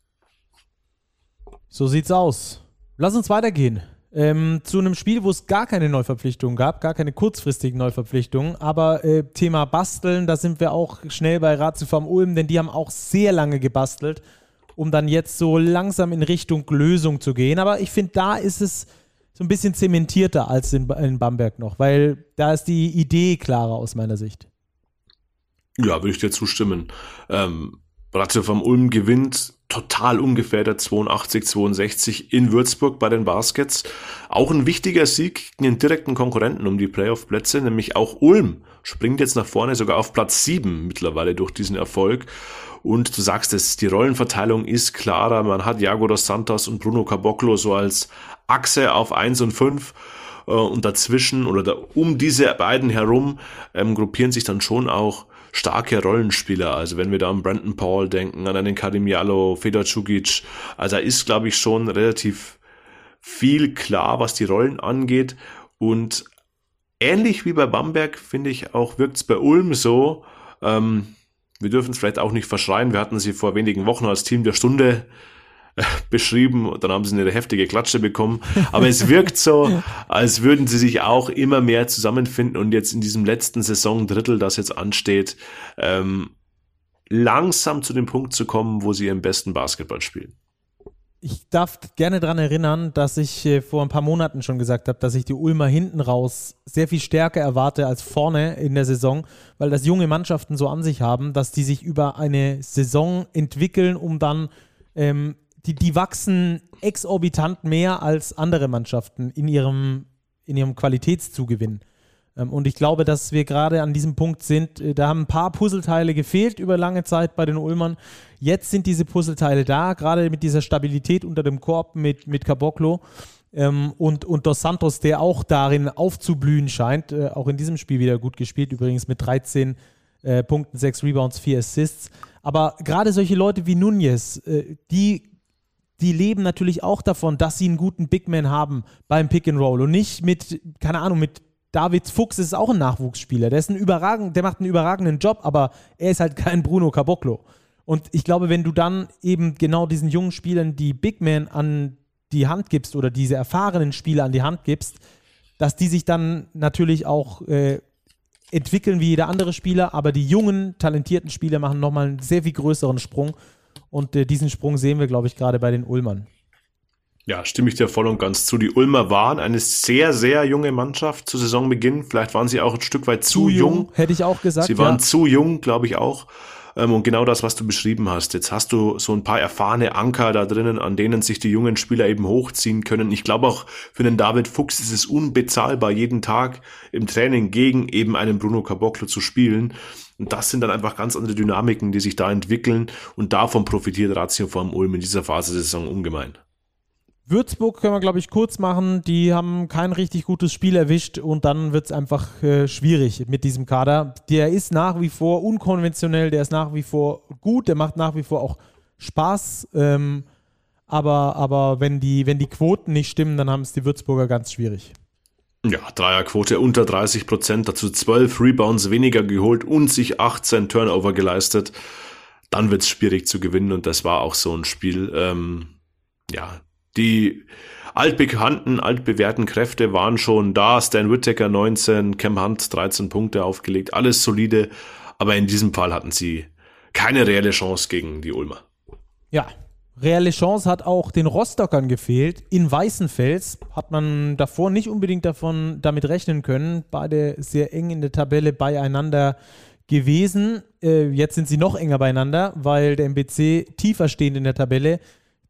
Speaker 1: So sieht's aus. Lass uns weitergehen ähm, zu einem Spiel, wo es gar keine Neuverpflichtungen gab, gar keine kurzfristigen Neuverpflichtungen. Aber äh, Thema Basteln, da sind wir auch schnell bei Ratiofarm Ulm, denn die haben auch sehr lange gebastelt, um dann jetzt so langsam in Richtung Lösung zu gehen. Aber ich finde, da ist es so ein bisschen zementierter als in, in Bamberg noch, weil da ist die Idee klarer aus meiner Sicht.
Speaker 2: Ja, würde ich dir zustimmen. Ähm, Ratio vom Ulm gewinnt total ungefährdet 82, 62 in Würzburg bei den Baskets. Auch ein wichtiger Sieg gegen den direkten Konkurrenten um die Playoff-Plätze, nämlich auch Ulm springt jetzt nach vorne sogar auf Platz 7 mittlerweile durch diesen Erfolg. Und du sagst es, die Rollenverteilung ist klarer. Man hat Jago dos Santos und Bruno Caboclo so als Achse auf 1 und 5 äh, und dazwischen oder da, um diese beiden herum ähm, gruppieren sich dann schon auch starke Rollenspieler. Also wenn wir da an Brandon Paul denken, an einen Kadim Jalo, Fedor Cugic, also da ist, glaube ich, schon relativ viel klar, was die Rollen angeht. Und ähnlich wie bei Bamberg, finde ich, auch wirkt es bei Ulm so. Ähm, wir dürfen es vielleicht auch nicht verschreien. Wir hatten sie vor wenigen Wochen als Team der Stunde beschrieben. Dann haben sie eine heftige Klatsche bekommen. Aber es wirkt so, als würden sie sich auch immer mehr zusammenfinden und jetzt in diesem letzten Saisondrittel, das jetzt ansteht, ähm, langsam zu dem Punkt zu kommen, wo sie ihren besten Basketball spielen.
Speaker 1: Ich darf gerne daran erinnern, dass ich äh, vor ein paar Monaten schon gesagt habe, dass ich die Ulmer hinten raus sehr viel stärker erwarte als vorne in der Saison, weil das junge Mannschaften so an sich haben, dass die sich über eine Saison entwickeln, um dann ähm, die, die wachsen exorbitant mehr als andere Mannschaften in ihrem, in ihrem Qualitätszugewinn. Ähm, und ich glaube, dass wir gerade an diesem Punkt sind. Äh, da haben ein paar Puzzleteile gefehlt über lange Zeit bei den Ulmern. Jetzt sind diese Puzzleteile da, gerade mit dieser Stabilität unter dem Korb mit, mit Caboclo. Ähm, und, und Dos Santos, der auch darin aufzublühen scheint, äh, auch in diesem Spiel wieder gut gespielt, übrigens mit 13 äh, Punkten, 6 Rebounds, 4 Assists. Aber gerade solche Leute wie Nunez, äh, die die leben natürlich auch davon, dass sie einen guten Big Man haben beim Pick and Roll und nicht mit, keine Ahnung, mit David Fuchs ist auch ein Nachwuchsspieler. Der ist ein überragend, der macht einen überragenden Job, aber er ist halt kein Bruno Caboclo. Und ich glaube, wenn du dann eben genau diesen jungen Spielern die Big Man an die Hand gibst oder diese erfahrenen Spieler an die Hand gibst, dass die sich dann natürlich auch äh, entwickeln wie jeder andere Spieler, aber die jungen, talentierten Spieler machen nochmal einen sehr viel größeren Sprung. Und äh, diesen Sprung sehen wir, glaube ich, gerade bei den Ulmern.
Speaker 2: Ja, stimme ich dir voll und ganz zu. Die Ulmer waren eine sehr, sehr junge Mannschaft zu Saisonbeginn. Vielleicht waren sie auch ein Stück weit zu, zu jung, jung,
Speaker 1: Hätte ich auch gesagt.
Speaker 2: Sie waren ja. zu jung, glaube ich auch. Ähm, und genau das, was du beschrieben hast. Jetzt hast du so ein paar erfahrene Anker da drinnen, an denen sich die jungen Spieler eben hochziehen können. Ich glaube auch für den David Fuchs ist es unbezahlbar, jeden Tag im Training gegen eben einen Bruno Caboclo zu spielen. Und das sind dann einfach ganz andere Dynamiken, die sich da entwickeln. Und davon profitiert Ratio vom Ulm in dieser Phase der Saison ungemein.
Speaker 1: Würzburg können wir, glaube ich, kurz machen. Die haben kein richtig gutes Spiel erwischt und dann wird es einfach äh, schwierig mit diesem Kader. Der ist nach wie vor unkonventionell, der ist nach wie vor gut, der macht nach wie vor auch Spaß. Ähm, aber aber wenn, die, wenn die Quoten nicht stimmen, dann haben es die Würzburger ganz schwierig.
Speaker 2: Ja, Dreierquote unter 30 Prozent, dazu 12 Rebounds weniger geholt und sich 18 Turnover geleistet. Dann wird es schwierig zu gewinnen und das war auch so ein Spiel. Ähm, ja, die altbekannten, altbewährten Kräfte waren schon da. Stan Whittaker 19, Cam Hunt 13 Punkte aufgelegt, alles solide. Aber in diesem Fall hatten sie keine reelle Chance gegen die Ulmer.
Speaker 1: Ja, reelle Chance hat auch den Rostockern gefehlt. In Weißenfels hat man davor nicht unbedingt davon damit rechnen können. Beide sehr eng in der Tabelle beieinander gewesen. Äh, jetzt sind sie noch enger beieinander, weil der MBC tiefer stehend in der Tabelle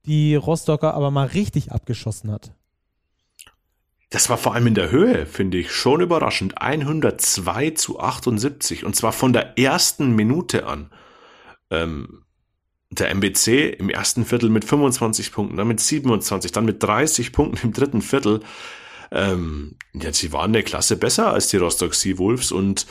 Speaker 1: die Rostocker aber mal richtig abgeschossen hat.
Speaker 2: Das war vor allem in der Höhe, finde ich, schon überraschend. 102 zu 78 und zwar von der ersten Minute an. Ähm, der MBC im ersten Viertel mit 25 Punkten, dann mit 27, dann mit 30 Punkten im dritten Viertel. Ähm, ja, sie waren eine Klasse besser als die Rostock Sea Wolves und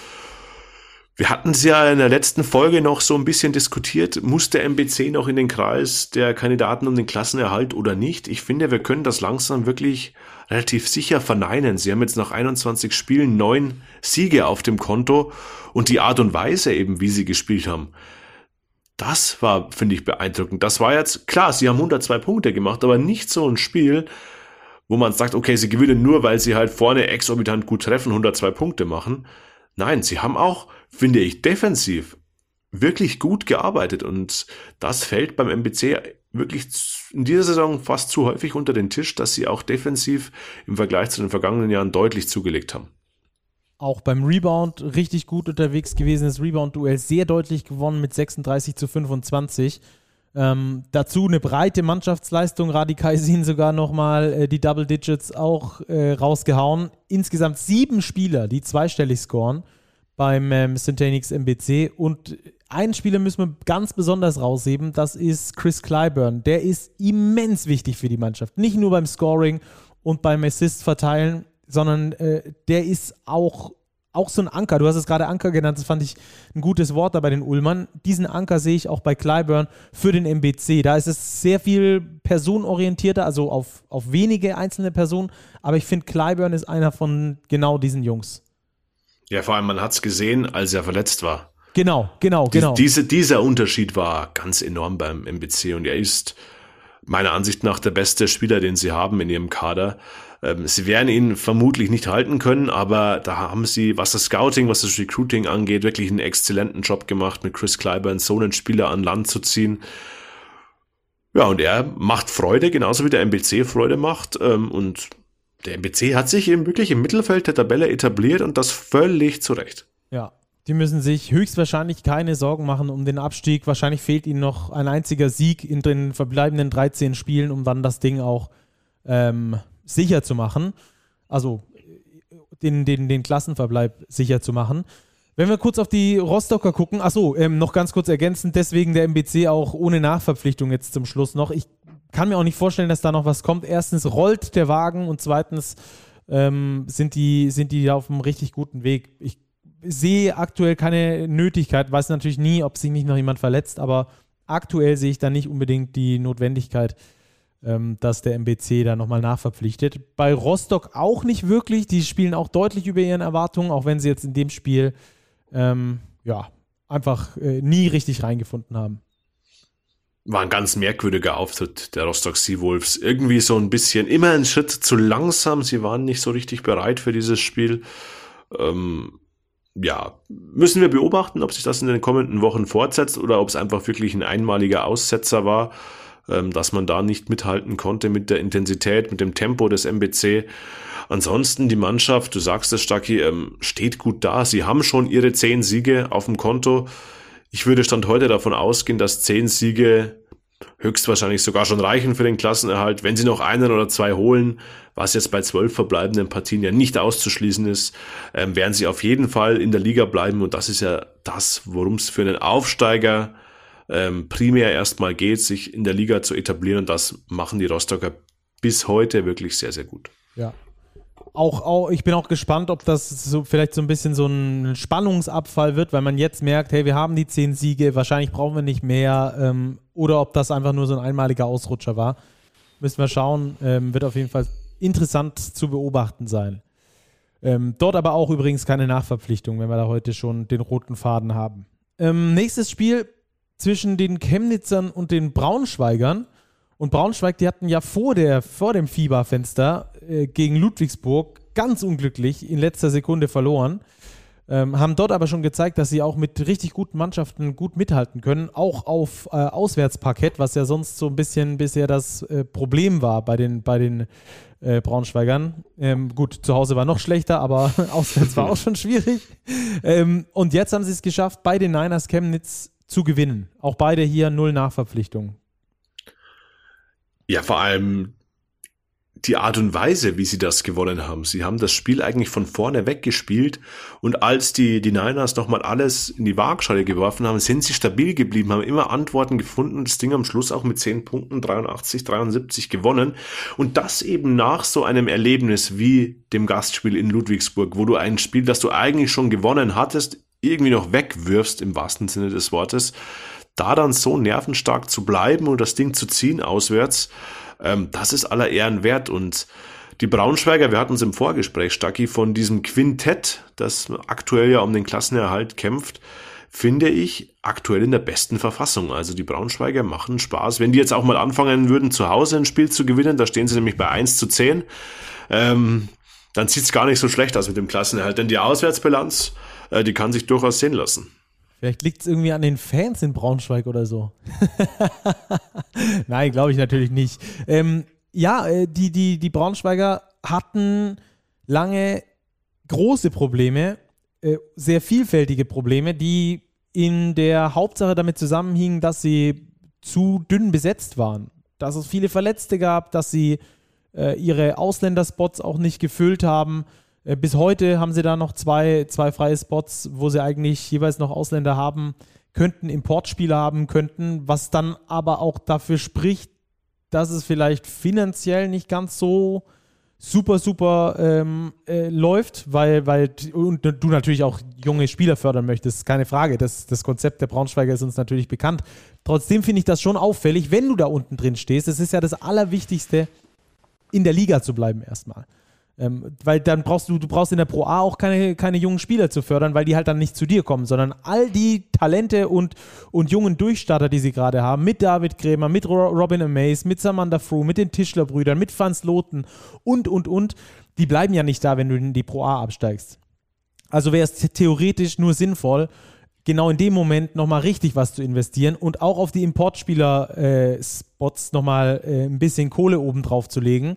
Speaker 2: wir hatten es ja in der letzten Folge noch so ein bisschen diskutiert, muss der MBC noch in den Kreis der Kandidaten um den Klassenerhalt oder nicht? Ich finde, wir können das langsam wirklich relativ sicher verneinen. Sie haben jetzt nach 21 Spielen neun Siege auf dem Konto und die Art und Weise eben, wie sie gespielt haben. Das war, finde ich, beeindruckend. Das war jetzt, klar, sie haben 102 Punkte gemacht, aber nicht so ein Spiel, wo man sagt, okay, sie gewinnen nur, weil sie halt vorne exorbitant gut treffen, 102 Punkte machen. Nein, sie haben auch finde ich, defensiv wirklich gut gearbeitet und das fällt beim MBC wirklich in dieser Saison fast zu häufig unter den Tisch, dass sie auch defensiv im Vergleich zu den vergangenen Jahren deutlich zugelegt haben.
Speaker 1: Auch beim Rebound richtig gut unterwegs gewesen. Das Rebound-Duell sehr deutlich gewonnen mit 36 zu 25. Ähm, dazu eine breite Mannschaftsleistung. Radikaisin sogar nochmal äh, die Double Digits auch äh, rausgehauen. Insgesamt sieben Spieler, die zweistellig scoren beim ähm, Syntanix MBC. Und einen Spieler müssen wir ganz besonders rausheben, das ist Chris Clyburn. Der ist immens wichtig für die Mannschaft. Nicht nur beim Scoring und beim Assist verteilen, sondern äh, der ist auch, auch so ein Anker. Du hast es gerade Anker genannt, das fand ich ein gutes Wort da bei den Ullmann. Diesen Anker sehe ich auch bei Clyburn für den MBC. Da ist es sehr viel personenorientierter, also auf, auf wenige einzelne Personen. Aber ich finde, Clyburn ist einer von genau diesen Jungs.
Speaker 2: Ja, vor allem, man hat es gesehen, als er verletzt war.
Speaker 1: Genau, genau, genau.
Speaker 2: Diese, dieser Unterschied war ganz enorm beim MBC und er ist meiner Ansicht nach der beste Spieler, den sie haben in ihrem Kader. Ähm, sie werden ihn vermutlich nicht halten können, aber da haben sie, was das Scouting, was das Recruiting angeht, wirklich einen exzellenten Job gemacht, mit Chris Clyburn so einen Spieler an Land zu ziehen. Ja, und er macht Freude, genauso wie der MBC Freude macht. Ähm, und der MBC hat sich eben wirklich im Mittelfeld der Tabelle etabliert und das völlig zu Recht.
Speaker 1: Ja, die müssen sich höchstwahrscheinlich keine Sorgen machen um den Abstieg. Wahrscheinlich fehlt ihnen noch ein einziger Sieg in den verbleibenden 13 Spielen, um dann das Ding auch ähm, sicher zu machen. Also den, den, den Klassenverbleib sicher zu machen. Wenn wir kurz auf die Rostocker gucken, achso, ähm, noch ganz kurz ergänzend, deswegen der MBC auch ohne Nachverpflichtung jetzt zum Schluss noch. Ich kann mir auch nicht vorstellen, dass da noch was kommt. Erstens rollt der Wagen und zweitens ähm, sind, die, sind die auf einem richtig guten Weg. Ich sehe aktuell keine Nötigkeit, weiß natürlich nie, ob sich nicht noch jemand verletzt, aber aktuell sehe ich da nicht unbedingt die Notwendigkeit, dass der MBC da nochmal nachverpflichtet. Bei Rostock auch nicht wirklich. Die spielen auch deutlich über ihren Erwartungen, auch wenn sie jetzt in dem Spiel ähm, ja, einfach äh, nie richtig reingefunden haben
Speaker 2: war ein ganz merkwürdiger Auftritt der Rostock Seawolves. Irgendwie so ein bisschen, immer ein Schritt zu langsam. Sie waren nicht so richtig bereit für dieses Spiel. Ähm, ja, müssen wir beobachten, ob sich das in den kommenden Wochen fortsetzt oder ob es einfach wirklich ein einmaliger Aussetzer war, ähm, dass man da nicht mithalten konnte mit der Intensität, mit dem Tempo des MBC. Ansonsten die Mannschaft, du sagst es, Stacki, ähm, steht gut da. Sie haben schon ihre zehn Siege auf dem Konto. Ich würde Stand heute davon ausgehen, dass zehn Siege höchstwahrscheinlich sogar schon reichen für den Klassenerhalt. Wenn sie noch einen oder zwei holen, was jetzt bei zwölf verbleibenden Partien ja nicht auszuschließen ist, ähm, werden sie auf jeden Fall in der Liga bleiben. Und das ist ja das, worum es für einen Aufsteiger ähm, primär erstmal geht, sich in der Liga zu etablieren. Und das machen die Rostocker bis heute wirklich sehr, sehr gut.
Speaker 1: Ja, auch, auch, ich bin auch gespannt, ob das so vielleicht so ein bisschen so ein Spannungsabfall wird, weil man jetzt merkt, hey, wir haben die zehn Siege, wahrscheinlich brauchen wir nicht mehr, ähm, oder ob das einfach nur so ein einmaliger Ausrutscher war. Müssen wir schauen. Ähm, wird auf jeden Fall interessant zu beobachten sein. Ähm, dort aber auch übrigens keine Nachverpflichtung, wenn wir da heute schon den roten Faden haben. Ähm, nächstes Spiel zwischen den Chemnitzern und den Braunschweigern. Und Braunschweig, die hatten ja vor, der, vor dem Fieberfenster äh, gegen Ludwigsburg ganz unglücklich in letzter Sekunde verloren. Ähm, haben dort aber schon gezeigt, dass sie auch mit richtig guten Mannschaften gut mithalten können, auch auf äh, Auswärtsparkett, was ja sonst so ein bisschen bisher das äh, Problem war bei den, bei den äh, Braunschweigern. Ähm, gut, zu Hause war noch schlechter, aber auswärts war auch schon schwierig. Ähm, und jetzt haben sie es geschafft, bei den Niners Chemnitz zu gewinnen. Auch beide hier null Nachverpflichtungen.
Speaker 2: Ja, vor allem die Art und Weise, wie sie das gewonnen haben. Sie haben das Spiel eigentlich von vorne weggespielt und als die, die Niners nochmal alles in die Waagschale geworfen haben, sind sie stabil geblieben, haben immer Antworten gefunden und das Ding am Schluss auch mit 10 Punkten 83, 73 gewonnen. Und das eben nach so einem Erlebnis wie dem Gastspiel in Ludwigsburg, wo du ein Spiel, das du eigentlich schon gewonnen hattest, irgendwie noch wegwirfst im wahrsten Sinne des Wortes, da dann so nervenstark zu bleiben und das Ding zu ziehen auswärts, ähm, das ist aller Ehren wert und die Braunschweiger, wir hatten uns im Vorgespräch, Stacki, von diesem Quintett, das aktuell ja um den Klassenerhalt kämpft, finde ich aktuell in der besten Verfassung. Also die Braunschweiger machen Spaß. Wenn die jetzt auch mal anfangen würden, zu Hause ein Spiel zu gewinnen, da stehen sie nämlich bei 1 zu 10, ähm, dann sieht's gar nicht so schlecht aus mit dem Klassenerhalt. Denn die Auswärtsbilanz, äh, die kann sich durchaus sehen lassen.
Speaker 1: Vielleicht liegt es irgendwie an den Fans in Braunschweig oder so. Nein, glaube ich natürlich nicht. Ähm, ja, äh, die, die, die Braunschweiger hatten lange große Probleme, äh, sehr vielfältige Probleme, die in der Hauptsache damit zusammenhingen, dass sie zu dünn besetzt waren. Dass es viele Verletzte gab, dass sie äh, ihre Ausländerspots auch nicht gefüllt haben. Äh, bis heute haben sie da noch zwei, zwei freie Spots, wo sie eigentlich jeweils noch Ausländer haben könnten, Importspieler haben könnten, was dann aber auch dafür spricht, dass es vielleicht finanziell nicht ganz so super, super ähm, äh, läuft, weil, weil und du natürlich auch junge Spieler fördern möchtest, keine Frage. Das, das Konzept der Braunschweiger ist uns natürlich bekannt. Trotzdem finde ich das schon auffällig, wenn du da unten drin stehst. Es ist ja das Allerwichtigste, in der Liga zu bleiben erstmal. Ähm, weil dann brauchst du, du brauchst in der Pro A auch keine, keine jungen Spieler zu fördern, weil die halt dann nicht zu dir kommen, sondern all die Talente und, und jungen Durchstarter, die sie gerade haben, mit David Krämer, mit Robin Amaze, mit Samantha Fru, mit den Tischler-Brüdern, mit Franz Loten und, und, und, die bleiben ja nicht da, wenn du in die Pro A absteigst. Also wäre es theoretisch nur sinnvoll, genau in dem Moment nochmal richtig was zu investieren und auch auf die Importspieler-Spots äh, nochmal äh, ein bisschen Kohle oben drauf zu legen,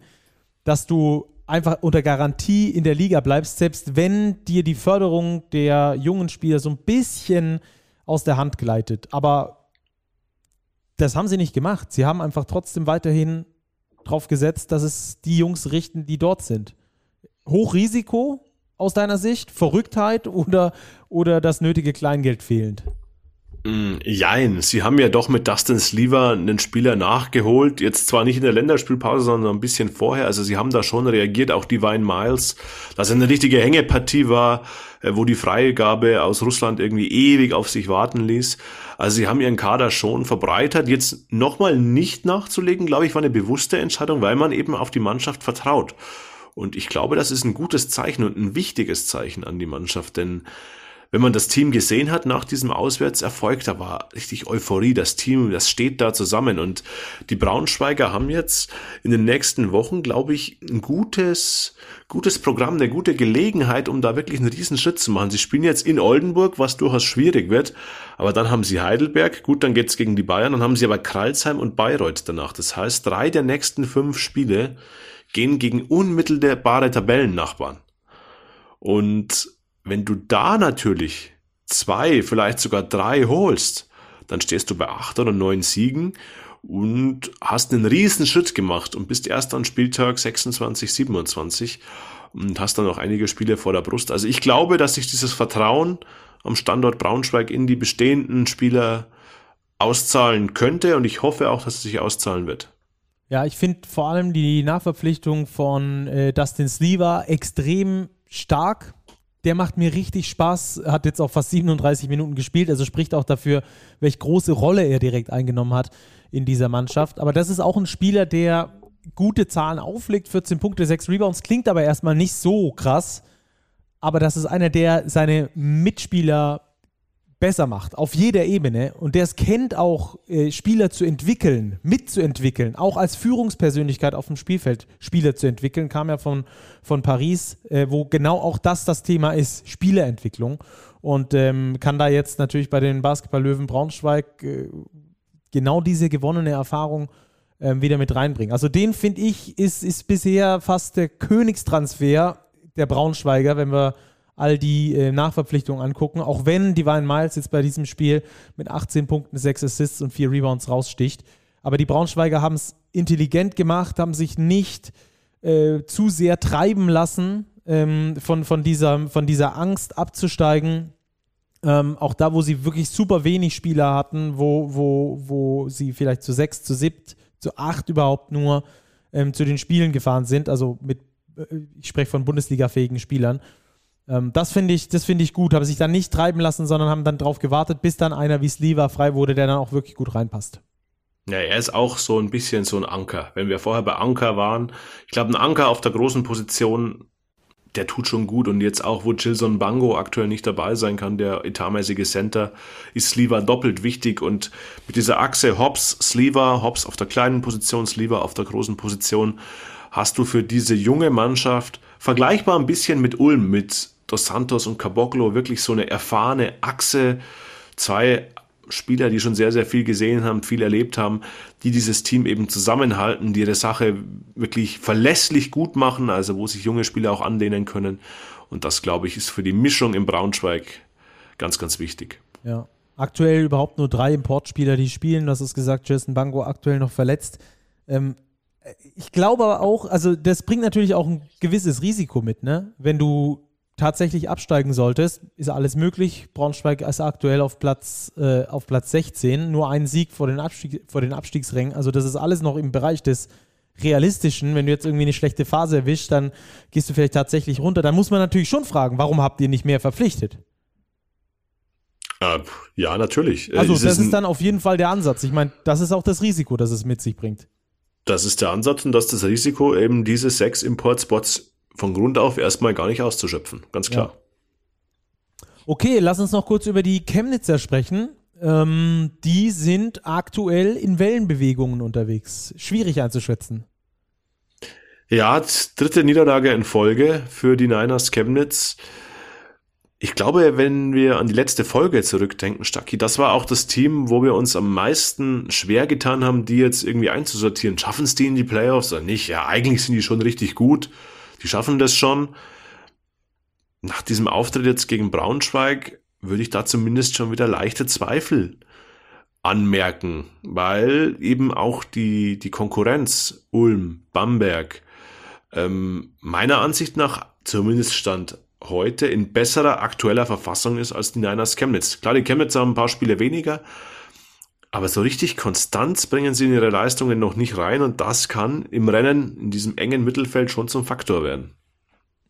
Speaker 1: dass du einfach unter Garantie in der Liga bleibst, selbst wenn dir die Förderung der jungen Spieler so ein bisschen aus der Hand gleitet. Aber das haben sie nicht gemacht. Sie haben einfach trotzdem weiterhin drauf gesetzt, dass es die Jungs richten, die dort sind. Hochrisiko aus deiner Sicht, Verrücktheit oder, oder das nötige Kleingeld fehlend?
Speaker 2: Mm, jein, sie haben ja doch mit Dustin Sleever einen Spieler nachgeholt, jetzt zwar nicht in der Länderspielpause, sondern ein bisschen vorher, also sie haben da schon reagiert, auch Divine Miles, dass eine richtige Hängepartie war, äh, wo die Freigabe aus Russland irgendwie ewig auf sich warten ließ. Also sie haben ihren Kader schon verbreitert, jetzt nochmal nicht nachzulegen, glaube ich, war eine bewusste Entscheidung, weil man eben auf die Mannschaft vertraut. Und ich glaube, das ist ein gutes Zeichen und ein wichtiges Zeichen an die Mannschaft, denn wenn man das Team gesehen hat nach diesem Auswärtserfolg, da war richtig Euphorie. Das Team, das steht da zusammen. Und die Braunschweiger haben jetzt in den nächsten Wochen, glaube ich, ein gutes, gutes Programm, eine gute Gelegenheit, um da wirklich einen riesen Schritt zu machen. Sie spielen jetzt in Oldenburg, was durchaus schwierig wird. Aber dann haben sie Heidelberg. Gut, dann geht's gegen die Bayern. Dann haben sie aber Kralsheim und Bayreuth danach. Das heißt, drei der nächsten fünf Spiele gehen gegen unmittelbare Tabellennachbarn. Und wenn du da natürlich zwei, vielleicht sogar drei holst, dann stehst du bei acht oder neun Siegen und hast einen riesen Schritt gemacht und bist erst an Spieltag 26, 27 und hast dann noch einige Spiele vor der Brust. Also ich glaube, dass sich dieses Vertrauen am Standort Braunschweig in die bestehenden Spieler auszahlen könnte und ich hoffe auch, dass es sich auszahlen wird.
Speaker 1: Ja, ich finde vor allem die Nachverpflichtung von äh, Dustin Sleever extrem stark, der macht mir richtig Spaß, hat jetzt auch fast 37 Minuten gespielt, also spricht auch dafür, welche große Rolle er direkt eingenommen hat in dieser Mannschaft. Aber das ist auch ein Spieler, der gute Zahlen auflegt, 14 Punkte, 6 Rebounds, klingt aber erstmal nicht so krass. Aber das ist einer, der seine Mitspieler besser macht, auf jeder Ebene. Und der es kennt auch, äh, Spieler zu entwickeln, mitzuentwickeln, auch als Führungspersönlichkeit auf dem Spielfeld Spieler zu entwickeln, kam ja von, von Paris, äh, wo genau auch das das Thema ist, Spielerentwicklung. Und ähm, kann da jetzt natürlich bei den Basketball-Löwen Braunschweig äh, genau diese gewonnene Erfahrung ähm, wieder mit reinbringen. Also den finde ich, ist, ist bisher fast der Königstransfer der Braunschweiger, wenn wir all die äh, Nachverpflichtungen angucken, auch wenn Divine Miles jetzt bei diesem Spiel mit 18 Punkten, 6 Assists und 4 Rebounds raussticht. Aber die Braunschweiger haben es intelligent gemacht, haben sich nicht äh, zu sehr treiben lassen ähm, von, von, dieser, von dieser Angst abzusteigen. Ähm, auch da, wo sie wirklich super wenig Spieler hatten, wo, wo, wo sie vielleicht zu sechs, zu siebt, zu acht überhaupt nur ähm, zu den Spielen gefahren sind, also mit, äh, ich spreche von Bundesliga-fähigen Spielern. Ähm, das finde ich, das ich gut, haben sich dann nicht treiben lassen, sondern haben dann drauf gewartet, bis dann einer wie Sliva frei wurde, der dann auch wirklich gut reinpasst.
Speaker 2: Ja, er ist auch so ein bisschen so ein Anker. Wenn wir vorher bei Anker waren, ich glaube, ein Anker auf der großen Position der tut schon gut. Und jetzt auch, wo Gilson Bango aktuell nicht dabei sein kann, der etatmäßige Center, ist Sliva doppelt wichtig. Und mit dieser Achse Hobbs, Sliva, Hobbs auf der kleinen Position, Sliva auf der großen Position, hast du für diese junge Mannschaft vergleichbar ein bisschen mit Ulm, mit Dos Santos und Caboclo wirklich so eine erfahrene Achse, zwei Spieler, die schon sehr, sehr viel gesehen haben, viel erlebt haben, die dieses Team eben zusammenhalten, die ihre Sache wirklich verlässlich gut machen, also wo sich junge Spieler auch anlehnen können. Und das, glaube ich, ist für die Mischung im Braunschweig ganz, ganz wichtig.
Speaker 1: Ja. Aktuell überhaupt nur drei Importspieler, die spielen. Das ist gesagt, Jason Bango aktuell noch verletzt. Ähm, ich glaube aber auch, also das bringt natürlich auch ein gewisses Risiko mit, ne? Wenn du tatsächlich absteigen solltest, ist alles möglich. Braunschweig ist aktuell auf Platz, äh, auf Platz 16, nur ein Sieg vor den, Abstieg, vor den Abstiegsrängen. Also das ist alles noch im Bereich des Realistischen. Wenn du jetzt irgendwie eine schlechte Phase erwischst, dann gehst du vielleicht tatsächlich runter. Dann muss man natürlich schon fragen, warum habt ihr nicht mehr verpflichtet?
Speaker 2: Äh, ja, natürlich.
Speaker 1: Äh, also ist das ist dann auf jeden Fall der Ansatz. Ich meine, das ist auch das Risiko, das es mit sich bringt.
Speaker 2: Das ist der Ansatz und das ist das Risiko, eben diese sechs Importspots von Grund auf erstmal gar nicht auszuschöpfen, ganz klar.
Speaker 1: Ja. Okay, lass uns noch kurz über die Chemnitzer sprechen. Ähm, die sind aktuell in Wellenbewegungen unterwegs. Schwierig einzuschätzen.
Speaker 2: Ja, dritte Niederlage in Folge für die Niners Chemnitz. Ich glaube, wenn wir an die letzte Folge zurückdenken, Stacki, das war auch das Team, wo wir uns am meisten schwer getan haben, die jetzt irgendwie einzusortieren. Schaffen es die in die Playoffs oder nicht? Ja, eigentlich sind die schon richtig gut die schaffen das schon. Nach diesem Auftritt jetzt gegen Braunschweig würde ich da zumindest schon wieder leichte Zweifel anmerken, weil eben auch die, die Konkurrenz Ulm, Bamberg, ähm, meiner Ansicht nach zumindest stand heute in besserer aktueller Verfassung ist als die Niners Chemnitz. Klar, die Chemnitz haben ein paar Spiele weniger, aber so richtig Konstanz bringen sie in ihre Leistungen noch nicht rein und das kann im Rennen in diesem engen Mittelfeld schon zum Faktor werden.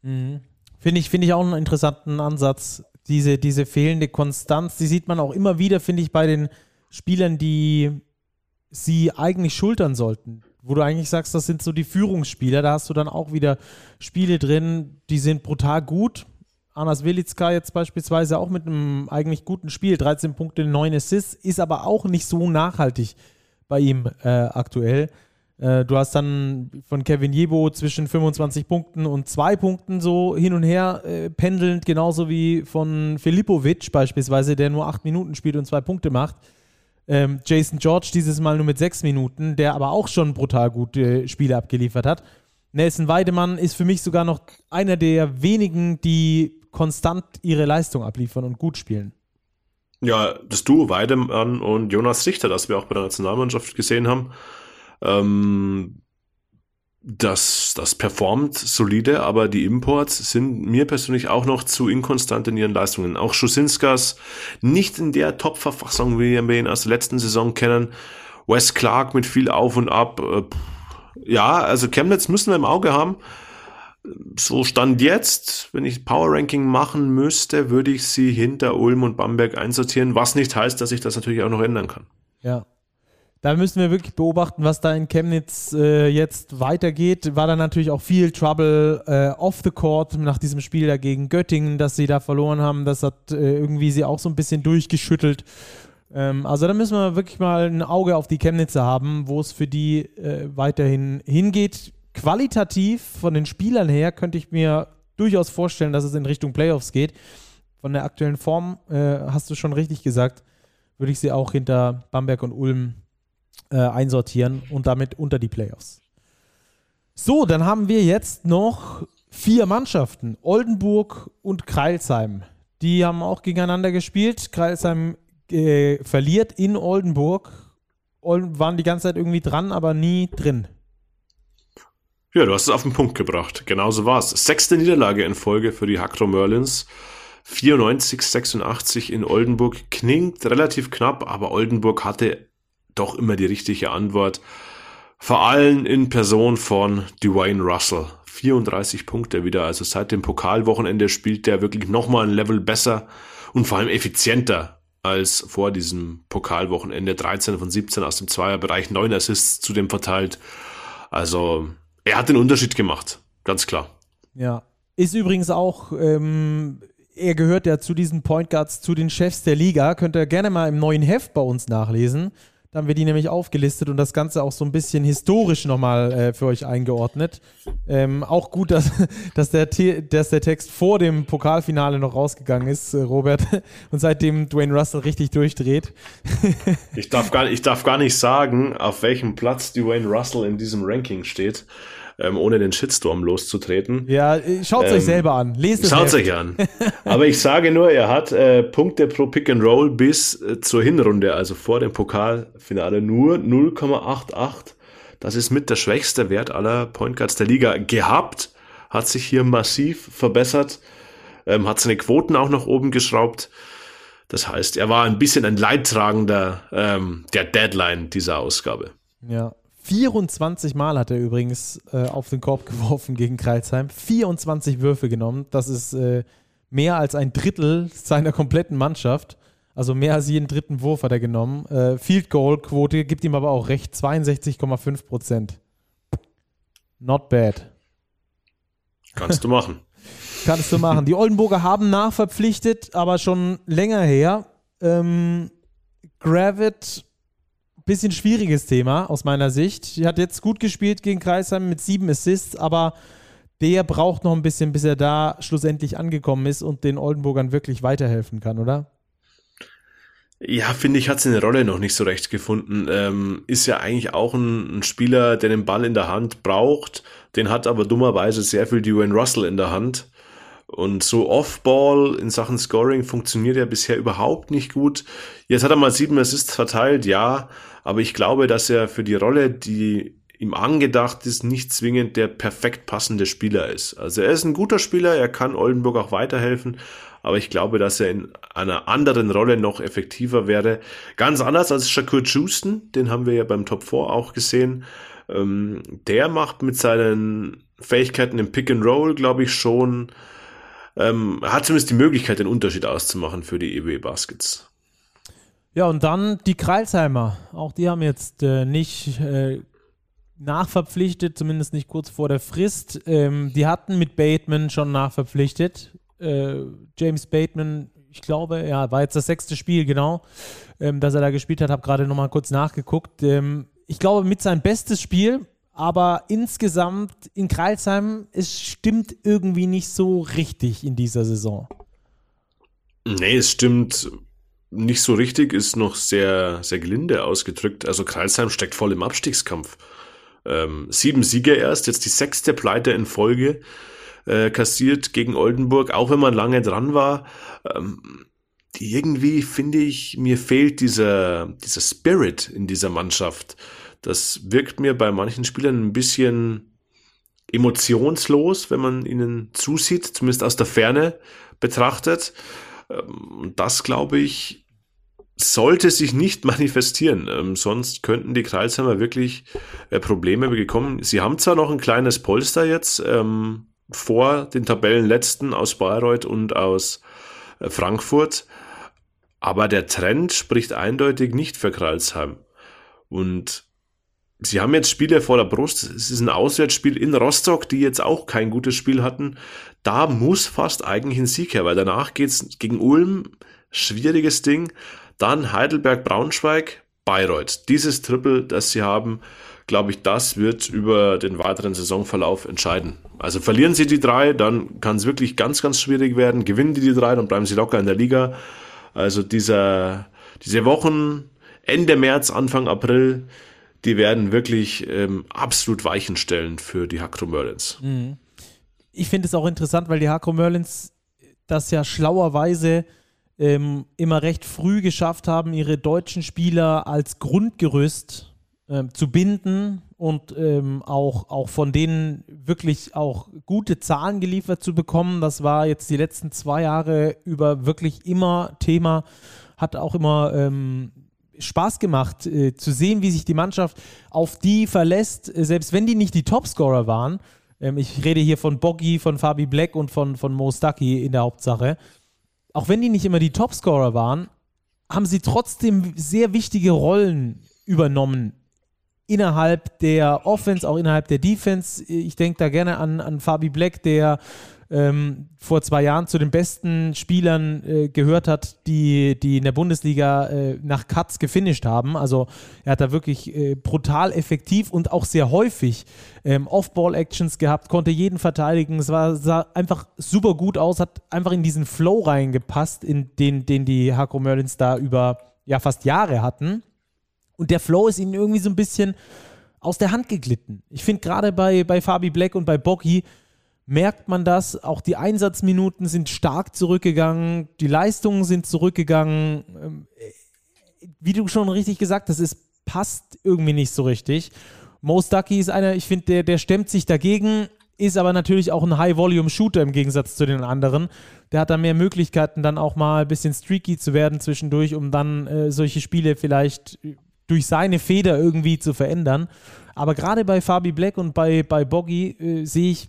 Speaker 1: Mhm. Finde ich, find ich auch einen interessanten Ansatz. Diese, diese fehlende Konstanz, die sieht man auch immer wieder, finde ich, bei den Spielern, die sie eigentlich schultern sollten. Wo du eigentlich sagst, das sind so die Führungsspieler. Da hast du dann auch wieder Spiele drin, die sind brutal gut, Anas Velitska jetzt beispielsweise auch mit einem eigentlich guten Spiel, 13 Punkte, 9 Assists, ist aber auch nicht so nachhaltig bei ihm äh, aktuell. Äh, du hast dann von Kevin Jebo zwischen 25 Punkten und 2 Punkten so hin und her äh, pendelnd, genauso wie von Filipovic beispielsweise, der nur 8 Minuten spielt und 2 Punkte macht. Ähm, Jason George dieses Mal nur mit 6 Minuten, der aber auch schon brutal gute Spiele abgeliefert hat. Nelson Weidemann ist für mich sogar noch einer der wenigen, die konstant ihre Leistung abliefern und gut spielen.
Speaker 2: Ja, das Duo Weidemann und Jonas Richter, das wir auch bei der Nationalmannschaft gesehen haben, ähm, das, das performt solide, aber die Imports sind mir persönlich auch noch zu inkonstant in ihren Leistungen. Auch Schusinskas nicht in der Top-Verfassung, wie wir ihn aus der letzten Saison kennen. Wes Clark mit viel Auf und Ab. Äh, ja, also Chemnitz müssen wir im Auge haben so stand jetzt, wenn ich Power Ranking machen müsste, würde ich sie hinter Ulm und Bamberg einsortieren, was nicht heißt, dass ich das natürlich auch noch ändern kann.
Speaker 1: Ja. Da müssen wir wirklich beobachten, was da in Chemnitz äh, jetzt weitergeht. War da natürlich auch viel Trouble äh, off the court nach diesem Spiel dagegen Göttingen, dass sie da verloren haben. Das hat äh, irgendwie sie auch so ein bisschen durchgeschüttelt. Ähm, also da müssen wir wirklich mal ein Auge auf die Chemnitzer haben, wo es für die äh, weiterhin hingeht qualitativ von den Spielern her könnte ich mir durchaus vorstellen, dass es in Richtung Playoffs geht. Von der aktuellen Form äh, hast du schon richtig gesagt, würde ich sie auch hinter Bamberg und Ulm äh, einsortieren und damit unter die Playoffs. So, dann haben wir jetzt noch vier Mannschaften: Oldenburg und Kreilsheim. Die haben auch gegeneinander gespielt. Kreilsheim äh, verliert in Oldenburg waren die ganze Zeit irgendwie dran, aber nie drin.
Speaker 2: Ja, du hast es auf den Punkt gebracht. Genauso war es. Sechste Niederlage in Folge für die Hackro Merlins. 94, 86 in Oldenburg. Klingt relativ knapp, aber Oldenburg hatte doch immer die richtige Antwort. Vor allem in Person von Dwayne Russell. 34 Punkte wieder. Also seit dem Pokalwochenende spielt der wirklich nochmal ein Level besser und vor allem effizienter als vor diesem Pokalwochenende. 13 von 17 aus dem Zweierbereich, 9 Assists zudem verteilt. Also er hat den Unterschied gemacht, ganz klar.
Speaker 1: Ja, ist übrigens auch, ähm, er gehört ja zu diesen Point Guards, zu den Chefs der Liga. Könnt ihr gerne mal im neuen Heft bei uns nachlesen. Da haben wir die nämlich aufgelistet und das Ganze auch so ein bisschen historisch nochmal äh, für euch eingeordnet. Ähm, auch gut, dass, dass, der dass der Text vor dem Pokalfinale noch rausgegangen ist, äh, Robert, und seitdem Dwayne Russell richtig durchdreht.
Speaker 2: ich, darf gar, ich darf gar nicht sagen, auf welchem Platz Dwayne Russell in diesem Ranking steht ähm, ohne den Shitstorm loszutreten.
Speaker 1: Ja, schaut es ähm, euch selber an. Lest es
Speaker 2: Schaut euch an. Aber ich sage nur, er hat äh, Punkte pro Pick and Roll bis äh, zur Hinrunde, also vor dem Pokalfinale, nur 0,88. Das ist mit der schwächste Wert aller Point Guards der Liga gehabt. Hat sich hier massiv verbessert. Ähm, hat seine Quoten auch nach oben geschraubt. Das heißt, er war ein bisschen ein Leidtragender ähm, der Deadline dieser Ausgabe.
Speaker 1: Ja, 24 Mal hat er übrigens äh, auf den Korb geworfen gegen Kreilsheim. 24 Würfe genommen. Das ist äh, mehr als ein Drittel seiner kompletten Mannschaft. Also mehr als jeden dritten Wurf hat er genommen. Äh, Field Goal Quote gibt ihm aber auch recht. 62,5 Prozent. Not bad.
Speaker 2: Kannst du machen.
Speaker 1: Kannst du machen. Die Oldenburger haben nachverpflichtet, aber schon länger her. Ähm, Gravit bisschen schwieriges Thema aus meiner Sicht. Er hat jetzt gut gespielt gegen Kreisheim mit sieben Assists, aber der braucht noch ein bisschen, bis er da schlussendlich angekommen ist und den Oldenburgern wirklich weiterhelfen kann, oder?
Speaker 2: Ja, finde ich, hat seine Rolle noch nicht so recht gefunden. Ähm, ist ja eigentlich auch ein, ein, Spieler, der den Ball in der Hand braucht. Den hat aber dummerweise sehr viel Dwayne Russell in der Hand. Und so Off-Ball in Sachen Scoring funktioniert ja bisher überhaupt nicht gut. Jetzt hat er mal sieben Assists verteilt, ja, aber ich glaube, dass er für die Rolle, die ihm angedacht ist, nicht zwingend der perfekt passende Spieler ist. Also er ist ein guter Spieler, er kann Oldenburg auch weiterhelfen, aber ich glaube, dass er in einer anderen Rolle noch effektiver wäre. Ganz anders als Shakur Houston, den haben wir ja beim Top 4 auch gesehen. Ähm, der macht mit seinen Fähigkeiten im Pick and Roll, glaube ich, schon ähm, hat zumindest die Möglichkeit, den Unterschied auszumachen für die EW Baskets.
Speaker 1: Ja, und dann die Kreilsheimer. Auch die haben jetzt äh, nicht äh, nachverpflichtet, zumindest nicht kurz vor der Frist. Ähm, die hatten mit Bateman schon nachverpflichtet. Äh, James Bateman, ich glaube, ja, war jetzt das sechste Spiel, genau, ähm, dass er da gespielt hat. Habe gerade nochmal kurz nachgeguckt. Ähm, ich glaube, mit sein bestes Spiel aber insgesamt in Kreilsheim, es stimmt irgendwie nicht so richtig in dieser Saison.
Speaker 2: Nee, es stimmt nicht so richtig, ist noch sehr, sehr gelinde ausgedrückt. Also Kreilsheim steckt voll im Abstiegskampf. Ähm, sieben Siege erst, jetzt die sechste Pleite in Folge äh, kassiert gegen Oldenburg, auch wenn man lange dran war. Ähm, irgendwie finde ich, mir fehlt dieser, dieser Spirit in dieser Mannschaft. Das wirkt mir bei manchen Spielern ein bisschen emotionslos, wenn man ihnen zusieht, zumindest aus der Ferne betrachtet. Ähm, das, glaube ich, sollte sich nicht manifestieren. Ähm, sonst könnten die Kreisheimer wirklich äh, Probleme bekommen. Sie haben zwar noch ein kleines Polster jetzt ähm, vor den Tabellenletzten aus Bayreuth und aus äh, Frankfurt, aber der Trend spricht eindeutig nicht für Kreilsheim. Und Sie haben jetzt Spiele vor der Brust. Es ist ein Auswärtsspiel in Rostock, die jetzt auch kein gutes Spiel hatten. Da muss fast eigentlich ein Sieg her, weil danach geht's gegen Ulm, schwieriges Ding. Dann Heidelberg, Braunschweig, Bayreuth. Dieses Triple, das sie haben, glaube ich, das wird über den weiteren Saisonverlauf entscheiden. Also verlieren sie die drei, dann kann es wirklich ganz, ganz schwierig werden. Gewinnen die die drei, dann bleiben sie locker in der Liga. Also dieser, diese Wochen, Ende März, Anfang April, die werden wirklich ähm, absolut Weichen stellen für die Hakro Merlins. Mhm.
Speaker 1: Ich finde es auch interessant, weil die Hakro Merlins das ja schlauerweise ähm, immer recht früh geschafft haben, ihre deutschen Spieler als Grundgerüst ähm, zu binden und ähm, auch, auch von denen wirklich auch gute Zahlen geliefert zu bekommen. Das war jetzt die letzten zwei Jahre über wirklich immer Thema, hat auch immer ähm, Spaß gemacht äh, zu sehen, wie sich die Mannschaft auf die verlässt, äh, selbst wenn die nicht die Topscorer waren. Ähm, ich rede hier von Boggy, von Fabi Black und von, von Mo Stucky in der Hauptsache. Auch wenn die nicht immer die Topscorer waren, haben sie trotzdem sehr wichtige Rollen übernommen innerhalb der Offense, auch innerhalb der Defense. Ich denke da gerne an, an Fabi Black, der ähm, vor zwei Jahren zu den besten Spielern äh, gehört hat, die, die in der Bundesliga äh, nach Cuts gefinisht haben. Also er hat da wirklich äh, brutal effektiv und auch sehr häufig ähm, Off-Ball-Actions gehabt, konnte jeden verteidigen. Es war, sah einfach super gut aus, hat einfach in diesen Flow reingepasst, in den, den die Hakro Merlins da über ja, fast Jahre hatten. Und der Flow ist ihnen irgendwie so ein bisschen aus der Hand geglitten. Ich finde gerade bei, bei Fabi Black und bei Bocky merkt man das. Auch die Einsatzminuten sind stark zurückgegangen, die Leistungen sind zurückgegangen. Ähm, wie du schon richtig gesagt hast, es passt irgendwie nicht so richtig. Mo Stucky ist einer, ich finde, der, der stemmt sich dagegen, ist aber natürlich auch ein High-Volume-Shooter im Gegensatz zu den anderen. Der hat da mehr Möglichkeiten, dann auch mal ein bisschen streaky zu werden zwischendurch, um dann äh, solche Spiele vielleicht durch seine Feder irgendwie zu verändern. Aber gerade bei Fabi Black und bei, bei Boggy äh, sehe ich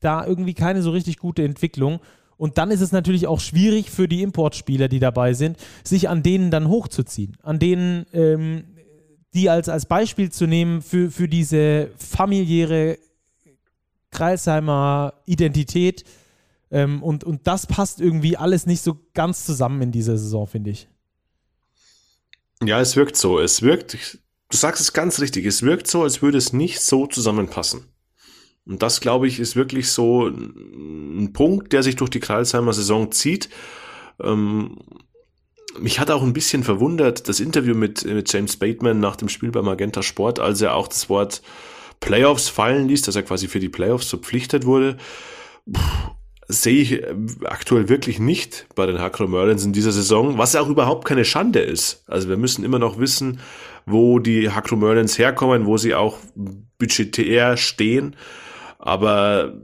Speaker 1: da irgendwie keine so richtig gute Entwicklung. Und dann ist es natürlich auch schwierig für die Importspieler, die dabei sind, sich an denen dann hochzuziehen. An denen, ähm, die als, als Beispiel zu nehmen für, für diese familiäre Kreisheimer Identität. Ähm, und, und das passt irgendwie alles nicht so ganz zusammen in dieser Saison, finde ich.
Speaker 2: Ja, es wirkt so. Es wirkt, du sagst es ganz richtig, es wirkt so, als würde es nicht so zusammenpassen. Und das, glaube ich, ist wirklich so ein Punkt, der sich durch die Kreilsheimer Saison zieht. Ähm, mich hat auch ein bisschen verwundert das Interview mit, mit James Bateman nach dem Spiel beim Magenta Sport, als er auch das Wort Playoffs fallen ließ, dass er quasi für die Playoffs verpflichtet wurde. Sehe ich äh, aktuell wirklich nicht bei den Hakro Merlins in dieser Saison, was auch überhaupt keine Schande ist. Also wir müssen immer noch wissen, wo die Hakro Merlins herkommen, wo sie auch budgetär stehen. Aber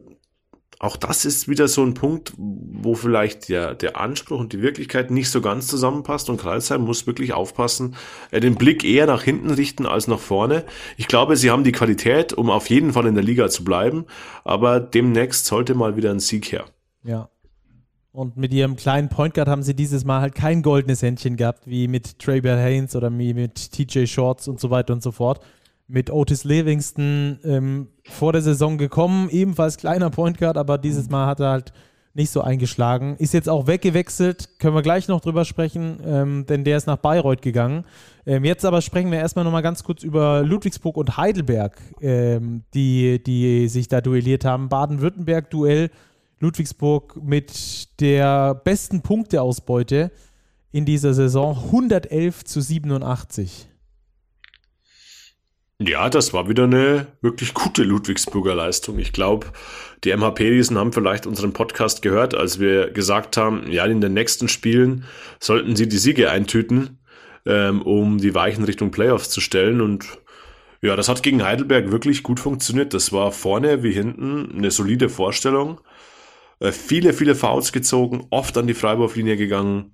Speaker 2: auch das ist wieder so ein Punkt, wo vielleicht der, der Anspruch und die Wirklichkeit nicht so ganz zusammenpasst und Kreisheim muss wirklich aufpassen, äh, den Blick eher nach hinten richten als nach vorne. Ich glaube, sie haben die Qualität, um auf jeden Fall in der Liga zu bleiben, aber demnächst sollte mal wieder ein Sieg her.
Speaker 1: Ja. Und mit ihrem kleinen Point Guard haben sie dieses Mal halt kein goldenes Händchen gehabt, wie mit Trey Bell Haynes oder wie mit TJ Shorts und so weiter und so fort mit Otis Livingston ähm, vor der Saison gekommen, ebenfalls kleiner Point Guard, aber dieses Mal hat er halt nicht so eingeschlagen. Ist jetzt auch weggewechselt, können wir gleich noch drüber sprechen, ähm, denn der ist nach Bayreuth gegangen. Ähm, jetzt aber sprechen wir erstmal nochmal ganz kurz über Ludwigsburg und Heidelberg, ähm, die, die sich da duelliert haben. Baden-Württemberg-Duell, Ludwigsburg mit der besten Punkteausbeute in dieser Saison, 111 zu 87.
Speaker 2: Ja, das war wieder eine wirklich gute Ludwigsburger Leistung. Ich glaube, die MHP-Riesen haben vielleicht unseren Podcast gehört, als wir gesagt haben, ja, in den nächsten Spielen sollten sie die Siege eintüten, ähm, um die Weichen Richtung Playoffs zu stellen. Und ja, das hat gegen Heidelberg wirklich gut funktioniert. Das war vorne wie hinten eine solide Vorstellung. Äh, viele, viele Fouls gezogen, oft an die Freiwurflinie gegangen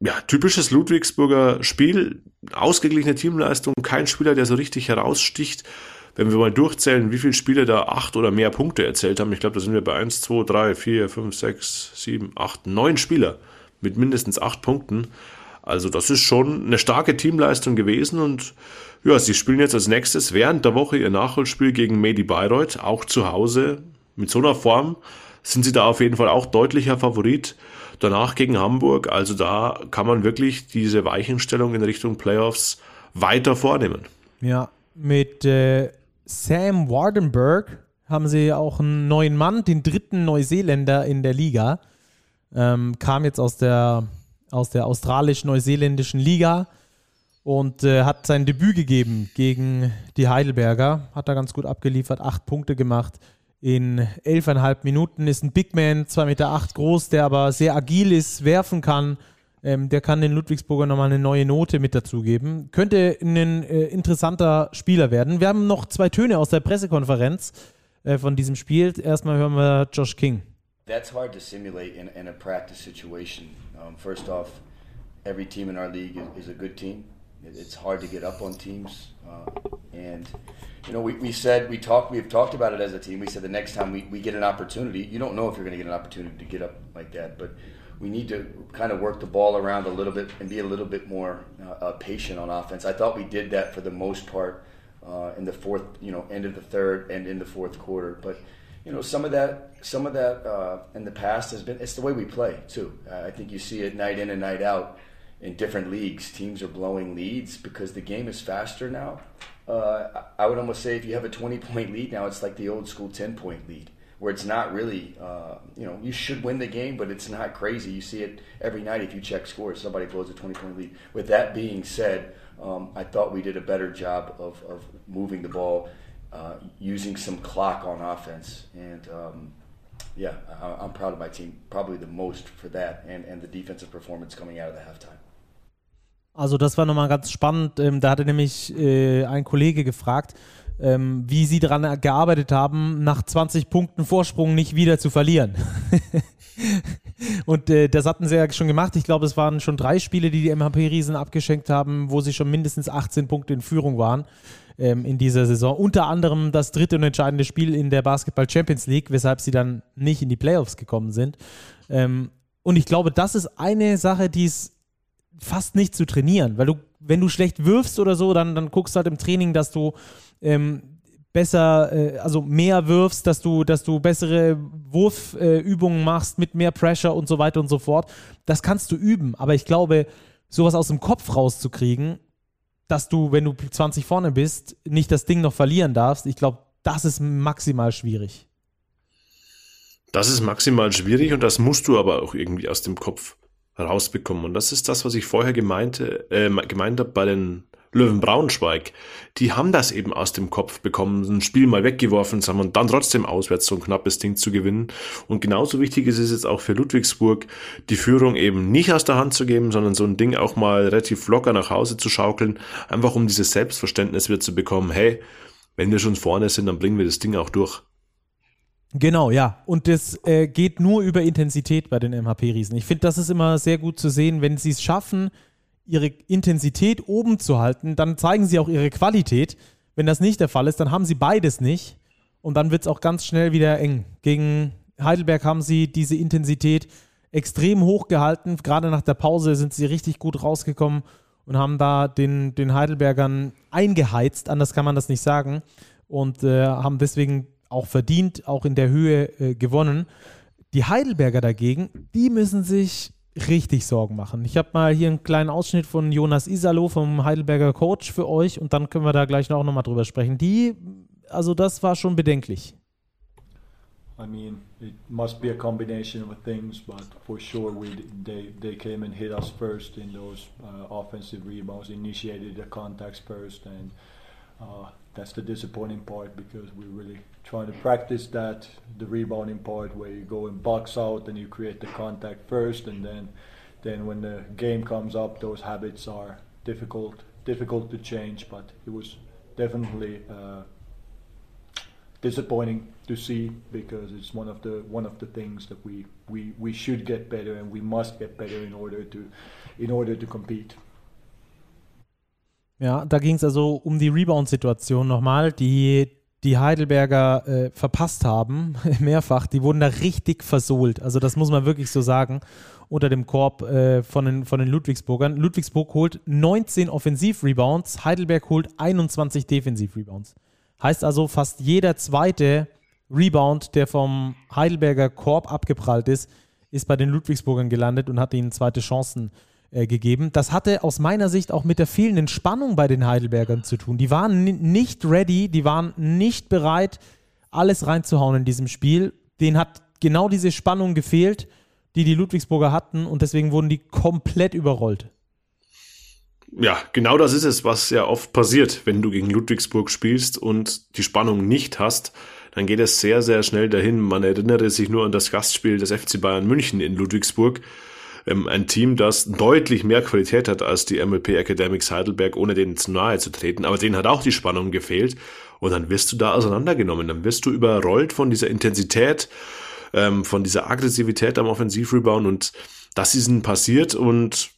Speaker 2: ja, typisches Ludwigsburger Spiel, ausgeglichene Teamleistung, kein Spieler, der so richtig heraussticht. Wenn wir mal durchzählen, wie viele Spieler da acht oder mehr Punkte erzählt haben, ich glaube, da sind wir bei 1, 2, 3, 4, 5, 6, 7, 8, 9 Spieler mit mindestens acht Punkten. Also das ist schon eine starke Teamleistung gewesen und ja, sie spielen jetzt als nächstes während der Woche ihr Nachholspiel gegen Medi Bayreuth, auch zu Hause. Mit so einer Form sind sie da auf jeden Fall auch deutlicher Favorit danach gegen Hamburg. Also da kann man wirklich diese Weichenstellung in Richtung Playoffs weiter vornehmen.
Speaker 1: Ja, mit äh, Sam Wardenberg haben sie auch einen neuen Mann, den dritten Neuseeländer in der Liga. Ähm, kam jetzt aus der, aus der australisch-neuseeländischen Liga und äh, hat sein Debüt gegeben gegen die Heidelberger. Hat da ganz gut abgeliefert, acht Punkte gemacht in elfeinhalb Minuten. Ist ein Big Man, 2,8 Meter acht groß, der aber sehr agil ist, werfen kann. Ähm, der kann den Ludwigsburger nochmal eine neue Note mit dazugeben. Könnte ein äh, interessanter Spieler werden. Wir haben noch zwei Töne aus der Pressekonferenz äh, von diesem Spiel. Erstmal hören wir Josh King.
Speaker 3: That's hard to simulate in, in a practice situation. Um, first off, every team in our league is, is a good team. It's hard to get up on teams, uh, and you know we, we said we talked we've talked about it as a team. We said the next time we, we get an opportunity, you don't know if you're going to get an opportunity to get up like that, but we need to kind of work the ball around a little bit and be a little bit more uh, uh, patient on offense. I thought we did that for the most part uh, in the fourth, you know, end of the third and in the fourth quarter. But you know, some of that, some of that uh, in the past has been. It's the way we play too. I think you see it night in and night out in different leagues. Teams are blowing leads because the game is faster now. Uh, I would almost say if you have a 20 point lead now, it's like the old school 10 point lead where it's not really, uh, you know, you should win the game, but it's not crazy. You see it every night if you check scores. Somebody blows a 20 point lead. With that being said, um, I thought we did a better job of, of moving the ball, uh, using some clock on offense. And um, yeah, I, am proud of my team, probably the most for that and, and the defensive performance coming out of the halftime.
Speaker 1: Also das war nochmal ganz spannend. Ähm, da hatte nämlich äh, ein Kollege gefragt, ähm, wie sie daran gearbeitet haben, nach 20 Punkten Vorsprung nicht wieder zu verlieren. Und äh, das hatten sie ja schon gemacht. Ich glaube, es waren schon drei Spiele, die die MHP-Riesen abgeschenkt haben, wo sie schon mindestens 18 Punkte in Führung waren ähm, in dieser Saison. Unter anderem das dritte und entscheidende Spiel in der Basketball Champions League, weshalb sie dann nicht in die Playoffs gekommen sind. Ähm, und ich glaube, das ist eine Sache, die ist fast nicht zu trainieren, weil du, wenn du schlecht wirfst oder so, dann, dann guckst du halt im Training, dass du ähm, besser, äh, also mehr wirfst, dass du, dass du bessere Wurfübungen äh, machst mit mehr Pressure und so weiter und so fort. Das kannst du üben, aber ich glaube, sowas aus dem Kopf rauszukriegen, dass du, wenn du 20 vorne bist, nicht das Ding noch verlieren darfst, ich glaube, das ist maximal schwierig.
Speaker 2: Das ist maximal schwierig und das musst du aber auch irgendwie aus dem Kopf rausbekommen. Und das ist das, was ich vorher gemeinte, äh, gemeint habe bei den Löwen Braunschweig, die haben das eben aus dem Kopf bekommen, ein Spiel mal weggeworfen haben und dann trotzdem auswärts so ein knappes Ding zu gewinnen. Und genauso wichtig ist es jetzt auch für Ludwigsburg, die Führung eben nicht aus der Hand zu geben, sondern so ein Ding auch mal relativ locker nach Hause zu schaukeln, einfach um dieses Selbstverständnis wieder zu bekommen, hey, wenn wir schon vorne sind, dann bringen wir das Ding auch durch.
Speaker 1: Genau, ja. Und das äh, geht nur über Intensität bei den MHP-Riesen. Ich finde, das ist immer sehr gut zu sehen, wenn sie es schaffen, ihre Intensität oben zu halten, dann zeigen sie auch ihre Qualität. Wenn das nicht der Fall ist, dann haben sie beides nicht. Und dann wird es auch ganz schnell wieder eng. Gegen Heidelberg haben sie diese Intensität extrem hoch gehalten. Gerade nach der Pause sind sie richtig gut rausgekommen und haben da den, den Heidelbergern eingeheizt. Anders kann man das nicht sagen. Und äh, haben deswegen auch verdient, auch in der Höhe äh, gewonnen. Die Heidelberger dagegen, die müssen sich richtig Sorgen machen. Ich habe mal hier einen kleinen Ausschnitt von Jonas Isalo vom Heidelberger Coach für euch und dann können wir da gleich auch nochmal drüber sprechen. Die, also das war schon bedenklich.
Speaker 4: I mean, it must be a combination of things, but for sure we they they came and hit us first in those uh, offensive rebounds, initiated the contacts first, and uh, that's the disappointing part because we're really trying to practice that the rebounding part where you go and box out and you create the contact first and then then when the game comes up those habits are difficult difficult to change but it was definitely uh, disappointing to see because it's one of the one of the things that we, we we should get better and we must get better in order to in order to compete.
Speaker 1: Ja, da ging es also um die Rebound-Situation nochmal, die die Heidelberger äh, verpasst haben, mehrfach, die wurden da richtig versohlt. Also das muss man wirklich so sagen, unter dem Korb äh, von, den, von den Ludwigsburgern. Ludwigsburg holt 19 Offensiv-Rebounds, Heidelberg holt 21 Defensiv-Rebounds. Heißt also, fast jeder zweite Rebound, der vom Heidelberger Korb abgeprallt ist, ist bei den Ludwigsburgern gelandet und hat ihnen zweite Chancen äh, äh, gegeben. Das hatte aus meiner Sicht auch mit der fehlenden Spannung bei den Heidelbergern zu tun. Die waren nicht ready, die waren nicht bereit, alles reinzuhauen in diesem Spiel. Den hat genau diese Spannung gefehlt, die die Ludwigsburger hatten und deswegen wurden die komplett überrollt.
Speaker 2: Ja, genau das ist es, was ja oft passiert, wenn du gegen Ludwigsburg spielst und die Spannung nicht hast dann geht es sehr, sehr schnell dahin. Man erinnere sich nur an das Gastspiel des FC Bayern München in Ludwigsburg. Ähm, ein Team, das deutlich mehr Qualität hat als die MLP Academics Heidelberg, ohne denen zu nahe zu treten. Aber denen hat auch die Spannung gefehlt. Und dann wirst du da auseinandergenommen. Dann wirst du überrollt von dieser Intensität, ähm, von dieser Aggressivität am Offensivrebound. Und das ist ihnen passiert. Und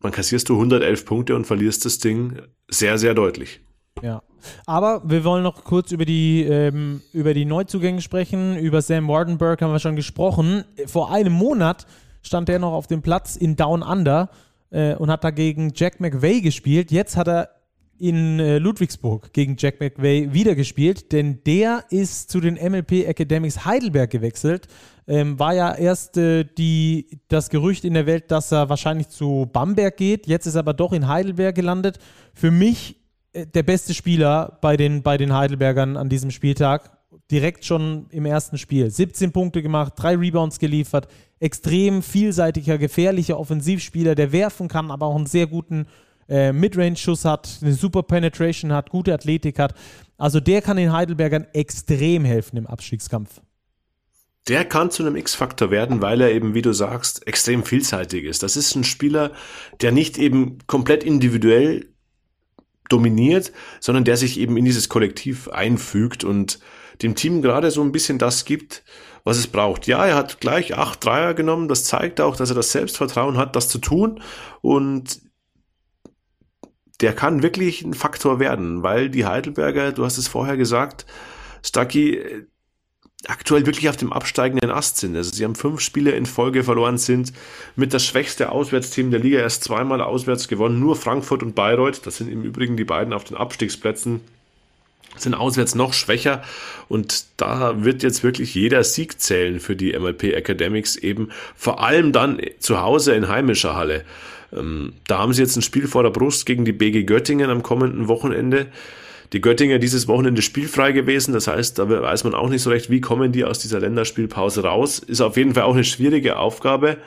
Speaker 2: dann kassierst du 111 Punkte und verlierst das Ding sehr, sehr deutlich.
Speaker 1: Ja. Aber wir wollen noch kurz über die, ähm, über die Neuzugänge sprechen. Über Sam Wardenberg haben wir schon gesprochen. Vor einem Monat stand er noch auf dem Platz in Down Under äh, und hat dagegen Jack McVay gespielt. Jetzt hat er in äh, Ludwigsburg gegen Jack McVay wieder gespielt, denn der ist zu den MLP Academics Heidelberg gewechselt. Ähm, war ja erst äh, die, das Gerücht in der Welt, dass er wahrscheinlich zu Bamberg geht. Jetzt ist er aber doch in Heidelberg gelandet. Für mich äh, der beste Spieler bei den, bei den Heidelbergern an diesem Spieltag. Direkt schon im ersten Spiel. 17 Punkte gemacht, drei Rebounds geliefert. Extrem vielseitiger, gefährlicher Offensivspieler, der werfen kann, aber auch einen sehr guten äh, Midrange-Schuss hat, eine super Penetration hat, gute Athletik hat. Also der kann den Heidelbergern extrem helfen im Abstiegskampf.
Speaker 2: Der kann zu einem X-Faktor werden, weil er eben, wie du sagst, extrem vielseitig ist. Das ist ein Spieler, der nicht eben komplett individuell dominiert, sondern der sich eben in dieses Kollektiv einfügt und dem Team gerade so ein bisschen das gibt, was es braucht. Ja, er hat gleich acht Dreier genommen. Das zeigt auch, dass er das Selbstvertrauen hat, das zu tun. Und der kann wirklich ein Faktor werden, weil die Heidelberger, du hast es vorher gesagt, Stucky aktuell wirklich auf dem absteigenden Ast sind. Also sie haben fünf Spiele in Folge verloren, sind mit das schwächste Auswärtsteam der Liga erst zweimal auswärts gewonnen, nur Frankfurt und Bayreuth, das sind im Übrigen die beiden auf den Abstiegsplätzen, sind auswärts noch schwächer und da wird jetzt wirklich jeder Sieg zählen für die MLP Academics eben, vor allem dann zu Hause in heimischer Halle. Ähm, da haben sie jetzt ein Spiel vor der Brust gegen die BG Göttingen am kommenden Wochenende. Die Göttinger dieses Wochenende spielfrei gewesen, das heißt, da weiß man auch nicht so recht, wie kommen die aus dieser Länderspielpause raus. Ist auf jeden Fall auch eine schwierige Aufgabe.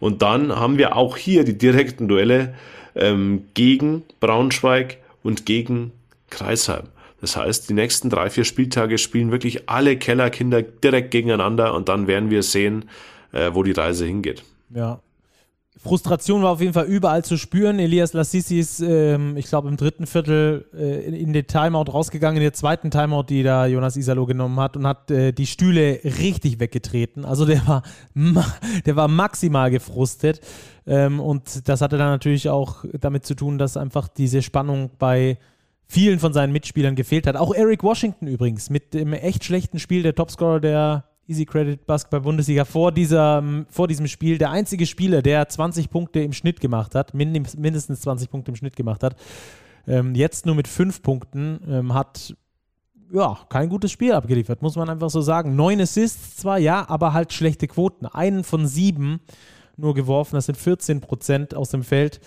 Speaker 2: Und dann haben wir auch hier die direkten Duelle ähm, gegen Braunschweig und gegen Kreisheim. Das heißt, die nächsten drei, vier Spieltage spielen wirklich alle Kellerkinder direkt gegeneinander und dann werden wir sehen, äh, wo die Reise hingeht.
Speaker 1: Ja, Frustration war auf jeden Fall überall zu spüren. Elias Lassisi ist, ähm, ich glaube, im dritten Viertel äh, in, in den Timeout rausgegangen, in der zweiten Timeout, die da Jonas Isalo genommen hat und hat äh, die Stühle richtig weggetreten. Also der war, der war maximal gefrustet. Ähm, und das hatte dann natürlich auch damit zu tun, dass einfach diese Spannung bei vielen von seinen Mitspielern gefehlt hat. Auch Eric Washington übrigens mit dem echt schlechten Spiel, der Topscorer der Easy Credit Basketball Bundesliga vor, dieser, vor diesem Spiel der einzige Spieler, der 20 Punkte im Schnitt gemacht hat, mindestens 20 Punkte im Schnitt gemacht hat. Ähm, jetzt nur mit 5 Punkten ähm, hat ja, kein gutes Spiel abgeliefert, muss man einfach so sagen. Neun Assists zwar, ja, aber halt schlechte Quoten. Einen von sieben nur geworfen, das sind 14 Prozent aus dem Feld.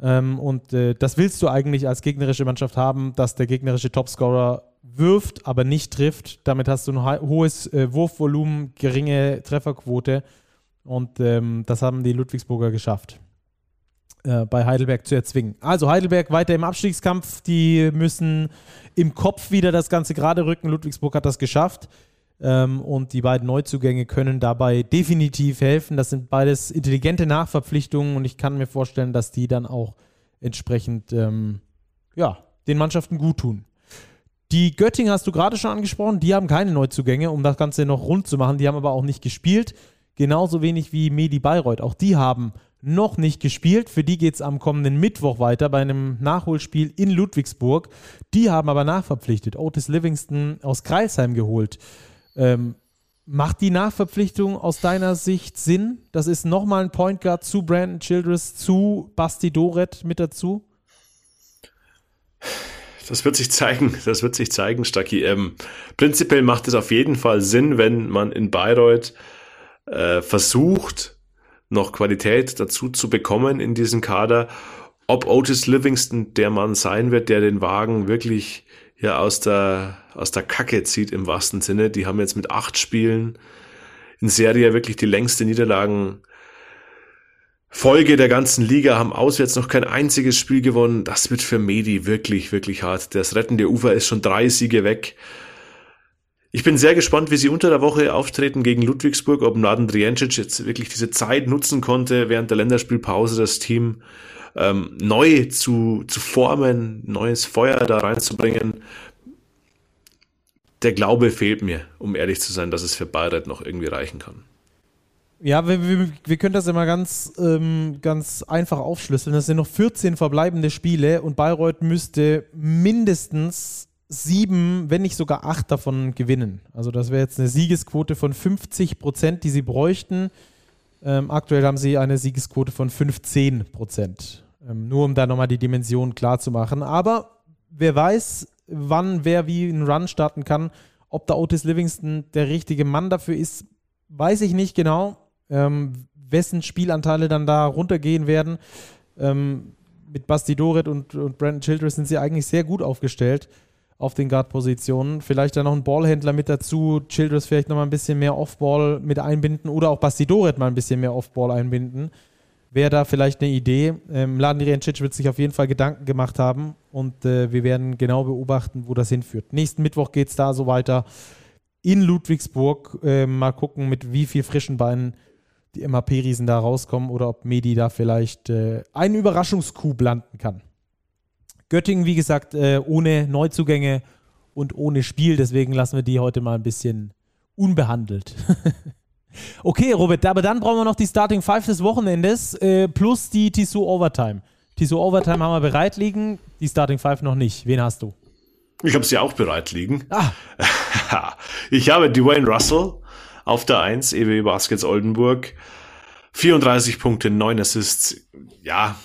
Speaker 1: Ähm, und äh, das willst du eigentlich als gegnerische Mannschaft haben, dass der gegnerische Topscorer wirft, aber nicht trifft. Damit hast du ein hohes äh, Wurfvolumen, geringe Trefferquote. Und ähm, das haben die Ludwigsburger geschafft, äh, bei Heidelberg zu erzwingen. Also Heidelberg weiter im Abstiegskampf. Die müssen im Kopf wieder das Ganze gerade rücken. Ludwigsburg hat das geschafft. Ähm, und die beiden Neuzugänge können dabei definitiv helfen. Das sind beides intelligente Nachverpflichtungen und ich kann mir vorstellen, dass die dann auch entsprechend ähm, ja, den Mannschaften gut tun. Die Göttinger hast du gerade schon angesprochen, die haben keine Neuzugänge, um das Ganze noch rund zu machen. Die haben aber auch nicht gespielt. Genauso wenig wie Medi Bayreuth. Auch die haben noch nicht gespielt. Für die geht es am kommenden Mittwoch weiter bei einem Nachholspiel in Ludwigsburg. Die haben aber nachverpflichtet. Otis Livingston aus Kreisheim geholt. Ähm, macht die Nachverpflichtung aus deiner Sicht Sinn? Das ist nochmal ein Point Guard zu Brandon Childress, zu Basti Doret mit dazu?
Speaker 2: Das wird sich zeigen, das wird sich zeigen, Stacki. Ähm, prinzipiell macht es auf jeden Fall Sinn, wenn man in Bayreuth äh, versucht, noch Qualität dazu zu bekommen in diesem Kader. Ob Otis Livingston der Mann sein wird, der den Wagen wirklich ja aus der, aus der Kacke zieht im wahrsten Sinne. Die haben jetzt mit acht Spielen in Serie wirklich die längste Niederlagen Folge der ganzen Liga, haben auswärts noch kein einziges Spiel gewonnen. Das wird für Medi wirklich, wirklich hart. Das rettende Ufer ist schon drei Siege weg. Ich bin sehr gespannt, wie sie unter der Woche auftreten gegen Ludwigsburg, ob Mladen Drijancic jetzt wirklich diese Zeit nutzen konnte, während der Länderspielpause das Team ähm, neu zu, zu formen, neues Feuer da reinzubringen. Der Glaube fehlt mir, um ehrlich zu sein, dass es für Bayreuth noch irgendwie reichen kann.
Speaker 1: Ja, wir, wir, wir können das immer ganz, ähm, ganz einfach aufschlüsseln. Das sind noch 14 verbleibende Spiele und Bayreuth müsste mindestens sieben, wenn nicht sogar acht davon gewinnen. Also das wäre jetzt eine Siegesquote von 50 Prozent, die sie bräuchten. Ähm, aktuell haben sie eine Siegesquote von 15 Prozent. Ähm, nur um da nochmal die Dimension klar zu machen. Aber wer weiß, wann wer wie einen Run starten kann. Ob der Otis Livingston der richtige Mann dafür ist, weiß ich nicht genau. Ähm, wessen Spielanteile dann da runtergehen werden. Ähm, mit Basti Doret und, und Brandon Childress sind sie eigentlich sehr gut aufgestellt auf den Guard-Positionen. Vielleicht dann noch ein Ballhändler mit dazu, Childress vielleicht noch mal ein bisschen mehr Off-Ball mit einbinden oder auch Basti Doret mal ein bisschen mehr Off-Ball einbinden. Wäre da vielleicht eine Idee. Ähm, Laden wird sich auf jeden Fall Gedanken gemacht haben und äh, wir werden genau beobachten, wo das hinführt. Nächsten Mittwoch geht es da so weiter in Ludwigsburg. Äh, mal gucken, mit wie viel frischen Beinen die MHP-Riesen da rauskommen oder ob Medi da vielleicht äh, einen Überraschungscoup landen kann. Göttingen, wie gesagt, äh, ohne Neuzugänge und ohne Spiel. Deswegen lassen wir die heute mal ein bisschen unbehandelt. okay, Robert, aber dann brauchen wir noch die Starting Five des Wochenendes äh, plus die Tissot Overtime. Tissot Overtime haben wir bereit liegen, die Starting Five noch nicht. Wen hast du?
Speaker 2: Ich habe sie auch bereit liegen. Ah. ich habe Dwayne Russell auf der 1, EW Baskets Oldenburg. 34 Punkte, 9 Assists. Ja,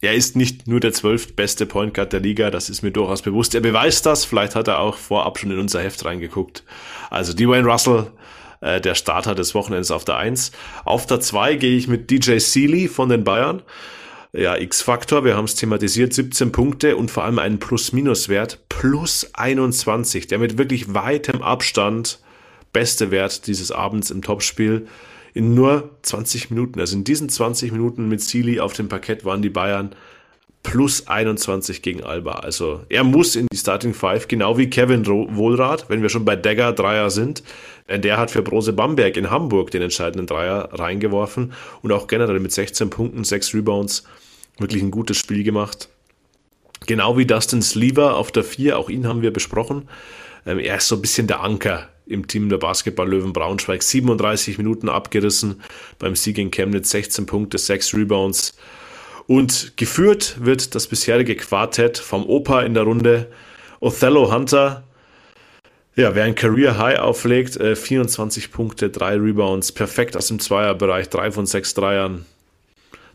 Speaker 2: er ist nicht nur der zwölftbeste Point Guard der Liga, das ist mir durchaus bewusst. Er beweist das, vielleicht hat er auch vorab schon in unser Heft reingeguckt. Also Dwayne Russell, äh, der Starter des Wochenends auf der 1. Auf der 2 gehe ich mit DJ Seeley von den Bayern. Ja, X-Faktor, wir haben es thematisiert, 17 Punkte und vor allem einen Plus-Minus-Wert, plus 21, der mit wirklich weitem Abstand beste Wert dieses Abends im Topspiel in nur 20 Minuten. Also in diesen 20 Minuten mit Sealy auf dem Parkett waren die Bayern plus 21 gegen Alba. Also er muss in die Starting Five, genau wie Kevin Wohlrath, wenn wir schon bei Dagger Dreier sind. Denn der hat für Brose Bamberg in Hamburg den entscheidenden Dreier reingeworfen und auch generell mit 16 Punkten, 6 Rebounds wirklich ein gutes Spiel gemacht. Genau wie Dustin Sleever auf der 4, auch ihn haben wir besprochen. Ähm, er ist so ein bisschen der Anker im Team der Basketball-Löwen Braunschweig. 37 Minuten abgerissen beim Sieg in Chemnitz, 16 Punkte, 6 Rebounds. Und geführt wird das bisherige Quartett vom Opa in der Runde. Othello Hunter, ja, wer ein Career High auflegt, äh, 24 Punkte, 3 Rebounds, perfekt aus dem Zweierbereich, 3 von 6 Dreiern.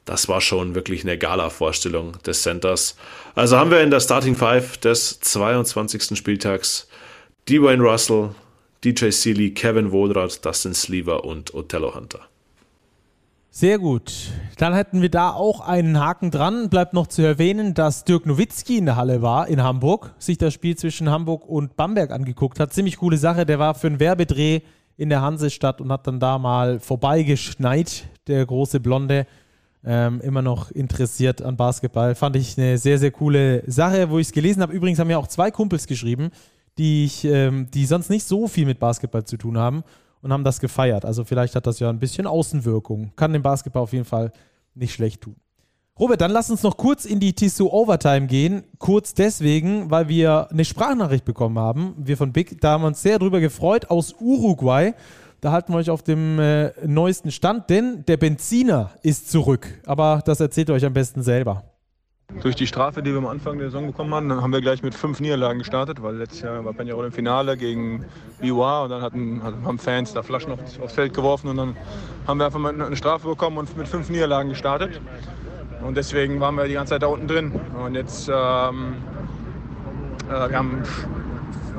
Speaker 2: Das war schon wirklich eine Gala-Vorstellung des Centers. Also haben wir in der Starting Five des 22. Spieltags Dwayne Russell, DJ Seeley, Kevin Wohlrath, Dustin Sleever und Othello Hunter.
Speaker 1: Sehr gut. Dann hätten wir da auch einen Haken dran. Bleibt noch zu erwähnen, dass Dirk Nowitzki in der Halle war in Hamburg, sich das Spiel zwischen Hamburg und Bamberg angeguckt hat. Ziemlich coole Sache. Der war für einen Werbedreh in der Hansestadt und hat dann da mal vorbeigeschneit, der große Blonde. Ähm, immer noch interessiert an Basketball. Fand ich eine sehr, sehr coole Sache, wo ich es gelesen habe. Übrigens haben ja auch zwei Kumpels geschrieben, die, ich, ähm, die sonst nicht so viel mit Basketball zu tun haben und haben das gefeiert. Also vielleicht hat das ja ein bisschen Außenwirkung. Kann dem Basketball auf jeden Fall nicht schlecht tun. Robert, dann lass uns noch kurz in die Tissot Overtime gehen. Kurz deswegen, weil wir eine Sprachnachricht bekommen haben. Wir von Big, da haben wir uns sehr drüber gefreut, aus Uruguay. Da halten wir euch auf dem äh, neuesten Stand, denn der Benziner ist zurück. Aber das erzählt ihr euch am besten selber.
Speaker 5: Durch die Strafe, die wir am Anfang der Saison bekommen haben, haben wir gleich mit fünf Niederlagen gestartet, weil letztes Jahr war Peñarol im Finale gegen BUA und dann hatten, haben Fans da Flaschen aufs, aufs Feld geworfen und dann haben wir einfach mal eine Strafe bekommen und mit fünf Niederlagen gestartet. Und deswegen waren wir die ganze Zeit da unten drin. Und jetzt, ähm, äh, wir haben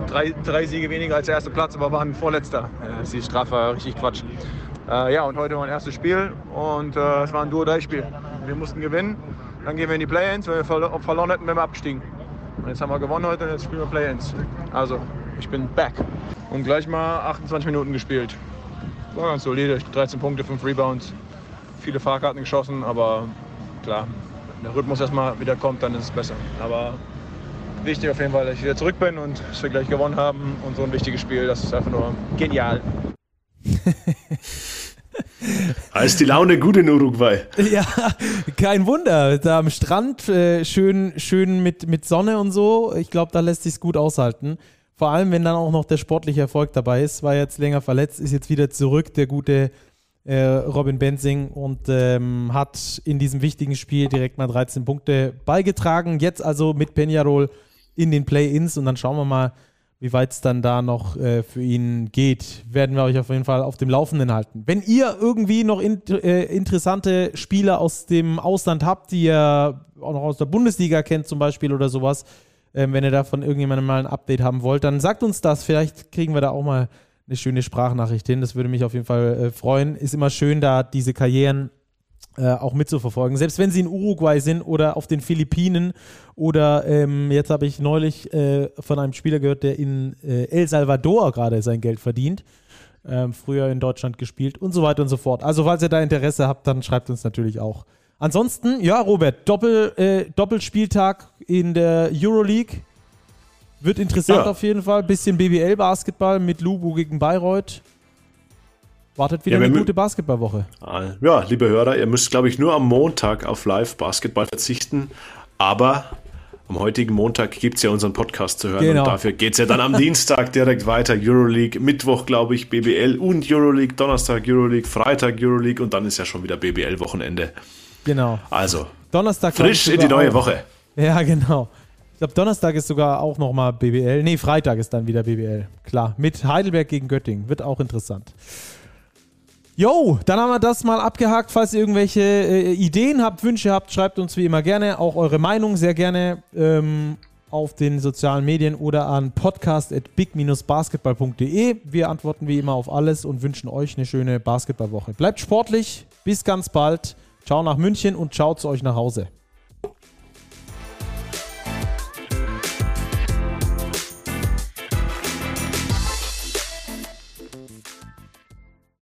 Speaker 5: drei, drei Siege weniger als erster Platz, aber waren Vorletzter. Äh, die Strafe war richtig Quatsch. Äh, ja, und heute war ein erstes Spiel und äh, es war ein Duo-3-Spiel. Wir mussten gewinnen dann gehen wir in die Play-Ins. Wenn wir verloren hätten, wären wir abgestiegen. Und jetzt haben wir gewonnen heute und jetzt spielen wir Play-Ins. Also, ich bin back. Und gleich mal 28 Minuten gespielt. War ganz solide. 13 Punkte, 5 Rebounds. Viele Fahrkarten geschossen, aber klar, wenn der Rhythmus erstmal wieder kommt, dann ist es besser. Aber wichtig auf jeden Fall, dass ich wieder zurück bin und dass wir gleich gewonnen haben. Und so ein wichtiges Spiel, das ist einfach nur genial.
Speaker 2: Da ist die Laune gut in Uruguay.
Speaker 1: Ja, kein Wunder. Da am Strand, äh, schön, schön mit, mit Sonne und so. Ich glaube, da lässt sich gut aushalten. Vor allem, wenn dann auch noch der sportliche Erfolg dabei ist. War jetzt länger verletzt, ist jetzt wieder zurück, der gute äh, Robin Benzing und ähm, hat in diesem wichtigen Spiel direkt mal 13 Punkte beigetragen. Jetzt also mit Peñarol in den Play-Ins und dann schauen wir mal, wie weit es dann da noch äh, für ihn geht, werden wir euch auf jeden Fall auf dem Laufenden halten. Wenn ihr irgendwie noch in, äh, interessante Spieler aus dem Ausland habt, die ihr auch noch aus der Bundesliga kennt zum Beispiel oder sowas, ähm, wenn ihr davon irgendjemandem mal ein Update haben wollt, dann sagt uns das. Vielleicht kriegen wir da auch mal eine schöne Sprachnachricht hin. Das würde mich auf jeden Fall äh, freuen. Ist immer schön, da diese Karrieren äh, auch mitzuverfolgen. Selbst wenn sie in Uruguay sind oder auf den Philippinen oder ähm, jetzt habe ich neulich äh, von einem Spieler gehört, der in äh, El Salvador gerade sein Geld verdient. Ähm, früher in Deutschland gespielt und so weiter und so fort. Also, falls ihr da Interesse habt, dann schreibt uns natürlich auch. Ansonsten, ja, Robert, Doppel, äh, Doppelspieltag in der Euroleague. Wird interessant ja. auf jeden Fall. Bisschen BBL-Basketball mit Lubu gegen Bayreuth. Wartet wieder ja, eine gute Basketballwoche.
Speaker 2: Ah, ja, liebe Hörer, ihr müsst, glaube ich, nur am Montag auf Live-Basketball verzichten. Aber am heutigen Montag gibt es ja unseren Podcast zu hören. Genau. Und dafür geht es ja dann am Dienstag direkt weiter. Euroleague, Mittwoch, glaube ich, BBL und Euroleague, Donnerstag Euroleague, Freitag Euroleague und dann ist ja schon wieder BBL-Wochenende.
Speaker 1: Genau.
Speaker 2: Also,
Speaker 1: Donnerstag
Speaker 2: frisch in die neue
Speaker 1: auch.
Speaker 2: Woche.
Speaker 1: Ja, genau. Ich glaube, Donnerstag ist sogar auch nochmal BBL. Nee, Freitag ist dann wieder BBL. Klar, mit Heidelberg gegen Göttingen. Wird auch interessant. Jo, dann haben wir das mal abgehakt. Falls ihr irgendwelche äh, Ideen habt, Wünsche habt, schreibt uns wie immer gerne. Auch eure Meinung sehr gerne ähm, auf den sozialen Medien oder an podcast.big-basketball.de. Wir antworten wie immer auf alles und wünschen euch eine schöne Basketballwoche. Bleibt sportlich. Bis ganz bald. Ciao nach München und ciao zu euch nach Hause.